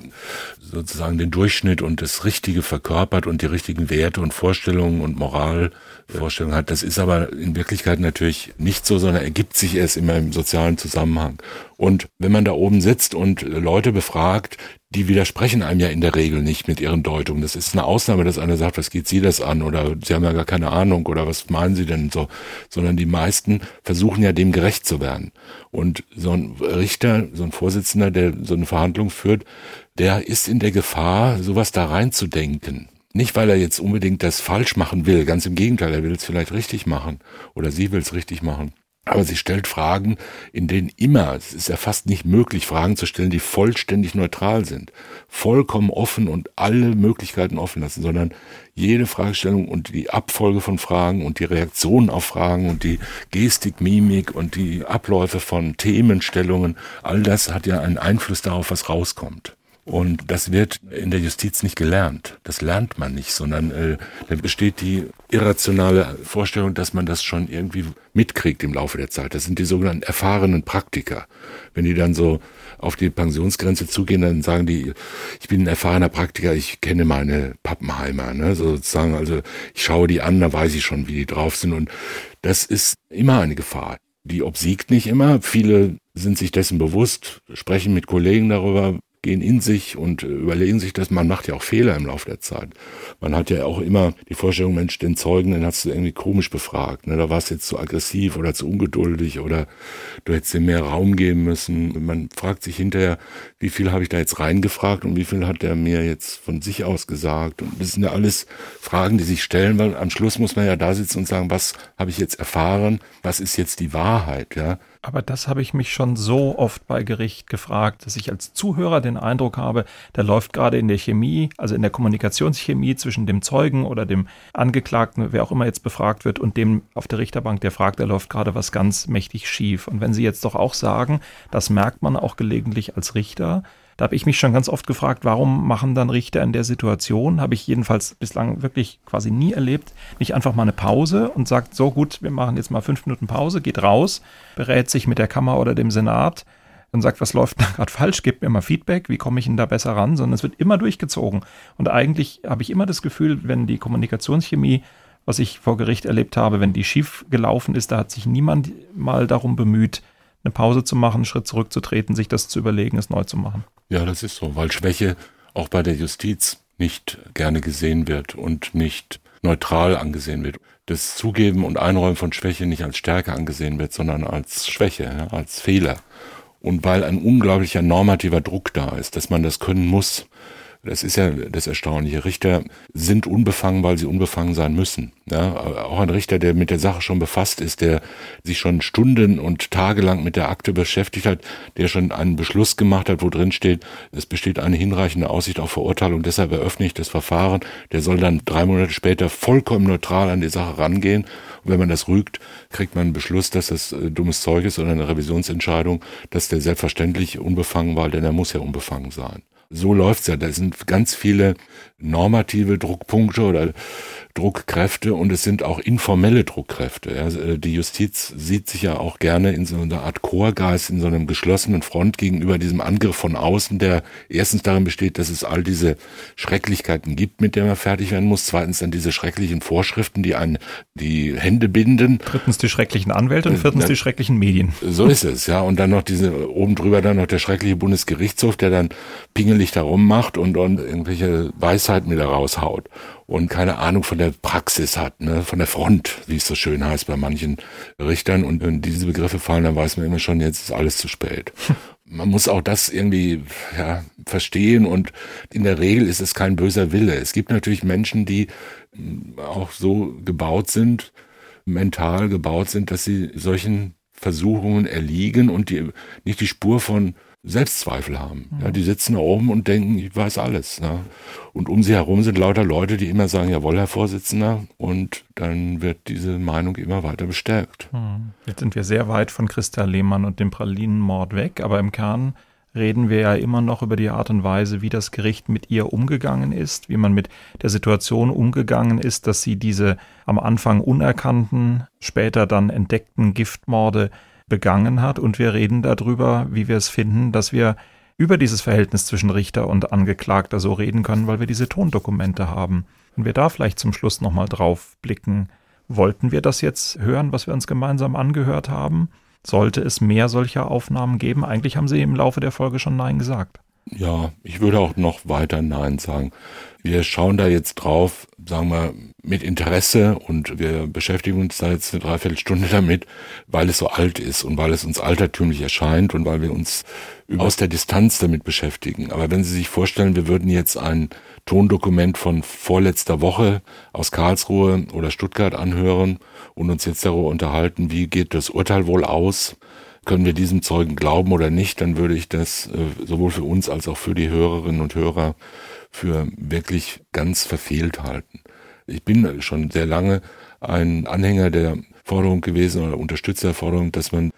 sozusagen den Durchschnitt und das Richtige verkörpert und die richtigen Werte und Vorstellungen und Moralvorstellungen hat. Das ist aber in Wirklichkeit natürlich nicht so, sondern ergibt sich erst immer im sozialen Zusammenhang. Und wenn man da oben sitzt und Leute befragt, die widersprechen einem ja in der Regel nicht mit ihren Deutungen. Das ist eine Ausnahme, dass einer sagt, was geht Sie das an? Oder Sie haben ja gar keine Ahnung oder was meinen Sie denn so? Sondern die meisten versuchen ja dem gerecht zu werden. Und so ein Richter, so ein Vorsitzender, der so eine Verhandlung führt, der ist in der Gefahr, sowas da reinzudenken. Nicht, weil er jetzt unbedingt das falsch machen will, ganz im Gegenteil, er will es vielleicht richtig machen oder sie will es richtig machen. Aber sie stellt Fragen, in denen immer, es ist ja fast nicht möglich, Fragen zu stellen, die vollständig neutral sind, vollkommen offen und alle Möglichkeiten offen lassen, sondern jede Fragestellung und die Abfolge von Fragen und die Reaktionen auf Fragen und die Gestik, Mimik und die Abläufe von Themenstellungen, all das hat ja einen Einfluss darauf, was rauskommt. Und das wird in der Justiz nicht gelernt. Das lernt man nicht, sondern äh, da besteht die irrationale Vorstellung, dass man das schon irgendwie mitkriegt im Laufe der Zeit. Das sind die sogenannten erfahrenen Praktiker. Wenn die dann so auf die Pensionsgrenze zugehen, dann sagen die, ich bin ein erfahrener Praktiker, ich kenne meine Pappenheimer, ne, sozusagen, also ich schaue die an, da weiß ich schon, wie die drauf sind und das ist immer eine Gefahr. die obsiegt nicht immer. Viele sind sich dessen bewusst, sprechen mit Kollegen darüber, gehen in sich und äh, überlegen sich das. Man macht ja auch Fehler im Laufe der Zeit. Man hat ja auch immer die Vorstellung, Mensch, den Zeugen, den hast du irgendwie komisch befragt. Ne? Da warst du jetzt zu aggressiv oder zu ungeduldig oder du hättest ihm mehr Raum geben müssen. Man fragt sich hinterher, wie viel habe ich da jetzt reingefragt und wie viel hat er mir jetzt von sich aus gesagt. Und das sind ja alles Fragen, die sich stellen, weil am Schluss muss man ja da sitzen und sagen, was habe ich jetzt erfahren? Was ist jetzt die Wahrheit? Ja? Aber das habe ich mich schon so oft bei Gericht gefragt, dass ich als Zuhörer den Eindruck habe, da läuft gerade in der Chemie, also in der Kommunikationschemie zwischen dem Zeugen oder dem Angeklagten, wer auch immer jetzt befragt wird, und dem auf der Richterbank, der fragt, da läuft gerade was ganz mächtig schief. Und wenn Sie jetzt doch auch sagen, das merkt man auch gelegentlich als Richter, da habe ich mich schon ganz oft gefragt, warum machen dann Richter in der Situation, habe ich jedenfalls bislang wirklich quasi nie erlebt, nicht einfach mal eine Pause und sagt, so gut, wir machen jetzt mal fünf Minuten Pause, geht raus, berät sich mit der Kammer oder dem Senat und sagt, was läuft da gerade falsch, gibt mir mal Feedback, wie komme ich denn da besser ran, sondern es wird immer durchgezogen. Und eigentlich habe ich immer das Gefühl, wenn die Kommunikationschemie was ich vor Gericht erlebt habe, wenn die schief gelaufen ist, da hat sich niemand mal darum bemüht, eine Pause zu machen, einen Schritt zurückzutreten, sich das zu überlegen, es neu zu machen. Ja, das ist so, weil Schwäche auch bei der Justiz nicht gerne gesehen wird und nicht neutral angesehen wird. Das Zugeben und Einräumen von Schwäche nicht als Stärke angesehen wird, sondern als Schwäche, als Fehler. Und weil ein unglaublicher normativer Druck da ist, dass man das können muss, das ist ja das Erstaunliche. Richter sind unbefangen, weil sie unbefangen sein müssen. Ja, auch ein Richter, der mit der Sache schon befasst ist, der sich schon Stunden und Tage lang mit der Akte beschäftigt hat, der schon einen Beschluss gemacht hat, wo drin steht, es besteht eine hinreichende Aussicht auf Verurteilung, deshalb eröffne ich das Verfahren. Der soll dann drei Monate später vollkommen neutral an die Sache rangehen. Und wenn man das rügt, kriegt man einen Beschluss, dass das äh, dummes Zeug ist oder eine Revisionsentscheidung, dass der selbstverständlich unbefangen war, denn er muss ja unbefangen sein so läuft's ja. Da sind ganz viele normative Druckpunkte oder Druckkräfte und es sind auch informelle Druckkräfte. Äh, die Justiz sieht sich ja auch gerne in so einer Art Chorgeist, in so einem geschlossenen Front gegenüber diesem Angriff von außen, der erstens darin besteht, dass es all diese Schrecklichkeiten gibt, mit denen man fertig werden muss. Zweitens dann diese schrecklichen Vorschriften, die einen die Hände binden. Drittens die schrecklichen Anwälte und viertens die schrecklichen Medien. So ist es, ja. Und dann noch diese, oben drüber dann noch der schreckliche Bundesgerichtshof, der dann pingelig darum macht und, und irgendwelche Weisheiten wieder raushaut und keine Ahnung von der Praxis hat, ne, von der Front, wie es so schön heißt bei manchen Richtern. Und wenn diese Begriffe fallen, dann weiß man immer schon, jetzt ist alles zu spät. (laughs) Man muss auch das irgendwie ja, verstehen und in der Regel ist es kein böser Wille. Es gibt natürlich Menschen, die mm, auch so gebaut sind, mental gebaut sind, dass sie solchen Versuchungen erliegen und die nicht die Spur von Selbstzweifel haben. Ja, die sitzen da oben und denken, ich weiß alles. Ne? Und um sie herum sind lauter Leute, die immer sagen, jawohl, Herr Vorsitzender. Und dann wird diese Meinung immer weiter bestärkt. Hm. Jetzt sind wir sehr weit von Christa Lehmann und dem Pralinenmord weg, aber im Kern reden wir ja immer noch über die Art und Weise, wie das Gericht mit ihr umgegangen ist, wie man mit der Situation umgegangen ist, dass sie diese am Anfang unerkannten, später dann entdeckten Giftmorde begangen hat und wir reden darüber, wie wir es finden, dass wir über dieses Verhältnis zwischen Richter und Angeklagter so reden können, weil wir diese Tondokumente haben. Wenn wir da vielleicht zum Schluss nochmal drauf blicken, wollten wir das jetzt hören, was wir uns gemeinsam angehört haben? Sollte es mehr solcher Aufnahmen geben? Eigentlich haben Sie im Laufe der Folge schon Nein gesagt. Ja, ich würde auch noch weiter Nein sagen. Wir schauen da jetzt drauf, sagen wir, mit Interesse und wir beschäftigen uns da jetzt eine Dreiviertelstunde damit, weil es so alt ist und weil es uns altertümlich erscheint und weil wir uns aus der Distanz damit beschäftigen. Aber wenn Sie sich vorstellen, wir würden jetzt ein Tondokument von vorletzter Woche aus Karlsruhe oder Stuttgart anhören und uns jetzt darüber unterhalten, wie geht das Urteil wohl aus, können wir diesem Zeugen glauben oder nicht, dann würde ich das äh, sowohl für uns als auch für die Hörerinnen und Hörer für wirklich ganz verfehlt halten. Ich bin schon sehr lange ein Anhänger der Forderung gewesen oder Unterstützer der Forderung, dass man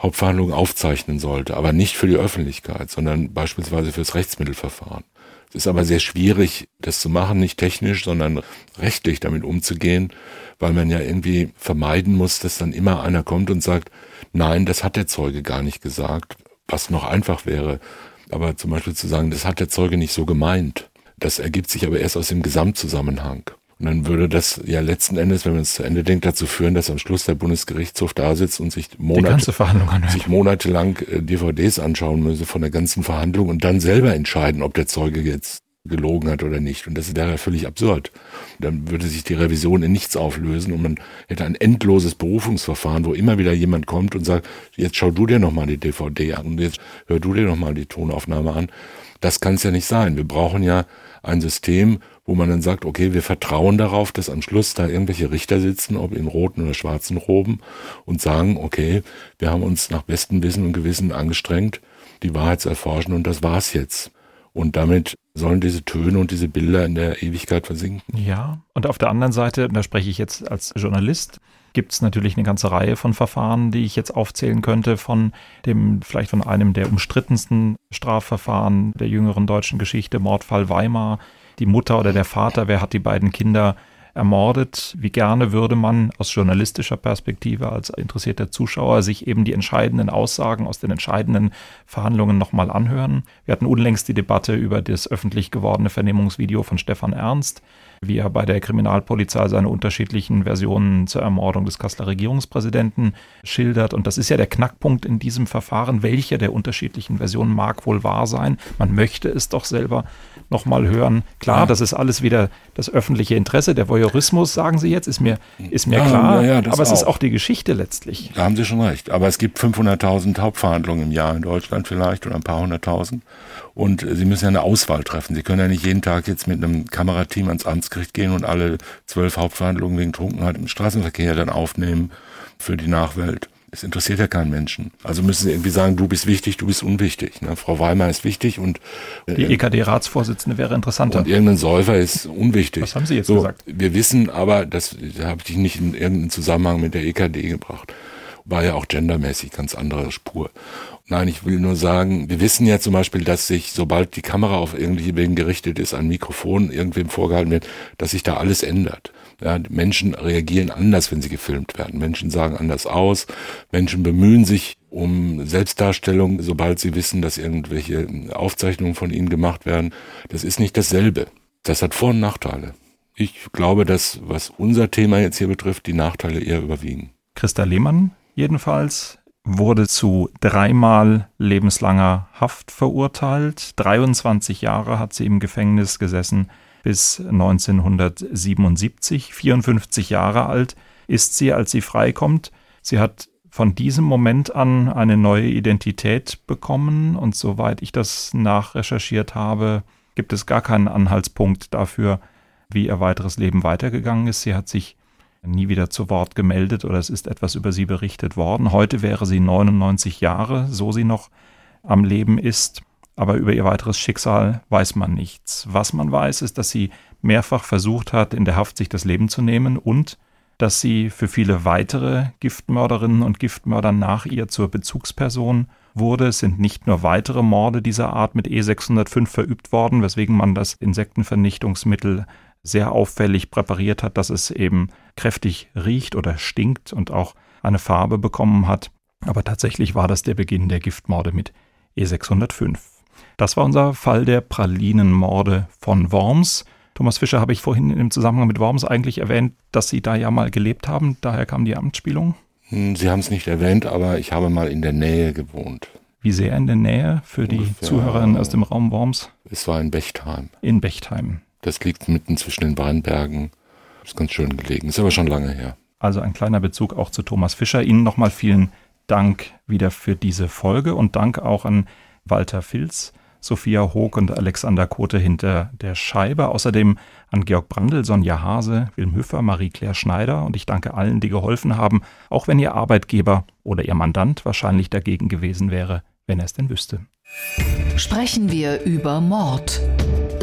Hauptverhandlungen aufzeichnen sollte, aber nicht für die Öffentlichkeit, sondern beispielsweise fürs Rechtsmittelverfahren. Es ist aber sehr schwierig, das zu machen, nicht technisch, sondern rechtlich damit umzugehen, weil man ja irgendwie vermeiden muss, dass dann immer einer kommt und sagt, nein, das hat der Zeuge gar nicht gesagt, was noch einfach wäre. Aber zum Beispiel zu sagen, das hat der Zeuge nicht so gemeint. Das ergibt sich aber erst aus dem Gesamtzusammenhang. Und dann würde das ja letzten Endes, wenn man es zu Ende denkt, dazu führen, dass am Schluss der Bundesgerichtshof da sitzt und sich, Monate, sich monatelang äh, DVDs anschauen müsse von der ganzen Verhandlung und dann selber entscheiden, ob der Zeuge jetzt gelogen hat oder nicht. Und das wäre ja völlig absurd. Dann würde sich die Revision in nichts auflösen und man hätte ein endloses Berufungsverfahren, wo immer wieder jemand kommt und sagt, jetzt schau du dir nochmal die DVD an und jetzt hör du dir nochmal die Tonaufnahme an. Das kann es ja nicht sein. Wir brauchen ja ein System, wo man dann sagt, okay, wir vertrauen darauf, dass am Schluss da irgendwelche Richter sitzen, ob in roten oder schwarzen Roben und sagen, okay, wir haben uns nach bestem Wissen und Gewissen angestrengt, die Wahrheit zu erforschen und das war's jetzt. Und damit sollen diese Töne und diese Bilder in der Ewigkeit versinken. Ja, und auf der anderen Seite, da spreche ich jetzt als Journalist, gibt es natürlich eine ganze Reihe von Verfahren, die ich jetzt aufzählen könnte, von dem, vielleicht von einem der umstrittensten Strafverfahren der jüngeren deutschen Geschichte, Mordfall Weimar, die Mutter oder der Vater, wer hat die beiden Kinder ermordet. Wie gerne würde man aus journalistischer Perspektive als interessierter Zuschauer sich eben die entscheidenden Aussagen aus den entscheidenden Verhandlungen nochmal anhören. Wir hatten unlängst die Debatte über das öffentlich gewordene Vernehmungsvideo von Stefan Ernst, wie er bei der Kriminalpolizei seine unterschiedlichen Versionen zur Ermordung des Kasseler Regierungspräsidenten schildert. Und das ist ja der Knackpunkt in diesem Verfahren. Welche der unterschiedlichen Versionen mag wohl wahr sein? Man möchte es doch selber nochmal hören. Klar, ja. das ist alles wieder das öffentliche Interesse. Der Voyeurismus, sagen Sie jetzt, ist mir, ist mir ja, klar. Ja, aber es auch. ist auch die Geschichte letztlich. Da haben Sie schon recht. Aber es gibt 500.000 Hauptverhandlungen im Jahr in Deutschland vielleicht oder ein paar hunderttausend. Und Sie müssen ja eine Auswahl treffen. Sie können ja nicht jeden Tag jetzt mit einem Kamerateam ans Amtsgericht gehen und alle zwölf Hauptverhandlungen wegen Trunkenheit im Straßenverkehr dann aufnehmen für die Nachwelt. Es interessiert ja keinen Menschen. Also müssen sie irgendwie sagen, du bist wichtig, du bist unwichtig. Ne? Frau Weimar ist wichtig und äh, die EKD-Ratsvorsitzende wäre interessanter. Und irgendein Säufer ist unwichtig. Was haben Sie jetzt so, gesagt? Wir wissen aber, das habe ich nicht in irgendeinen Zusammenhang mit der EKD gebracht. War ja auch gendermäßig ganz andere Spur. Nein, ich will nur sagen, wir wissen ja zum Beispiel, dass sich, sobald die Kamera auf irgendwelche Wegen gerichtet ist, ein Mikrofon irgendwem vorgehalten wird, dass sich da alles ändert. Ja, Menschen reagieren anders, wenn sie gefilmt werden. Menschen sagen anders aus. Menschen bemühen sich um Selbstdarstellung, sobald sie wissen, dass irgendwelche Aufzeichnungen von ihnen gemacht werden. Das ist nicht dasselbe. Das hat Vor- und Nachteile. Ich glaube, dass, was unser Thema jetzt hier betrifft, die Nachteile eher überwiegen. Christa Lehmann jedenfalls wurde zu dreimal lebenslanger Haft verurteilt. 23 Jahre hat sie im Gefängnis gesessen bis 1977. 54 Jahre alt ist sie, als sie freikommt. Sie hat von diesem Moment an eine neue Identität bekommen und soweit ich das nachrecherchiert habe, gibt es gar keinen Anhaltspunkt dafür, wie ihr weiteres Leben weitergegangen ist. Sie hat sich nie wieder zu Wort gemeldet oder es ist etwas über sie berichtet worden. Heute wäre sie 99 Jahre, so sie noch am Leben ist, aber über ihr weiteres Schicksal weiß man nichts. Was man weiß, ist, dass sie mehrfach versucht hat, in der Haft sich das Leben zu nehmen und dass sie für viele weitere Giftmörderinnen und Giftmörder nach ihr zur Bezugsperson wurde. Es sind nicht nur weitere Morde dieser Art mit E605 verübt worden, weswegen man das Insektenvernichtungsmittel sehr auffällig präpariert hat, dass es eben kräftig riecht oder stinkt und auch eine Farbe bekommen hat. Aber tatsächlich war das der Beginn der Giftmorde mit E605. Das war unser Fall der Pralinenmorde von Worms. Thomas Fischer habe ich vorhin im Zusammenhang mit Worms eigentlich erwähnt, dass Sie da ja mal gelebt haben. Daher kam die Amtsspielung. Hm, Sie haben es nicht erwähnt, aber ich habe mal in der Nähe gewohnt. Wie sehr in der Nähe für die Ungefähr, Zuhörerinnen aus dem Raum Worms? Es war in Bechtheim. In Bechtheim. Das liegt mitten zwischen den Weinbergen. Ist ganz schön gelegen. Ist aber schon lange her. Also ein kleiner Bezug auch zu Thomas Fischer. Ihnen nochmal vielen Dank wieder für diese Folge und Dank auch an Walter Filz, Sophia Hoog und Alexander Kote hinter der Scheibe. Außerdem an Georg Brandl, Sonja Hase, Wilm Hüffer, Marie-Claire Schneider und ich danke allen, die geholfen haben, auch wenn Ihr Arbeitgeber oder Ihr Mandant wahrscheinlich dagegen gewesen wäre, wenn er es denn wüsste. Sprechen wir über Mord.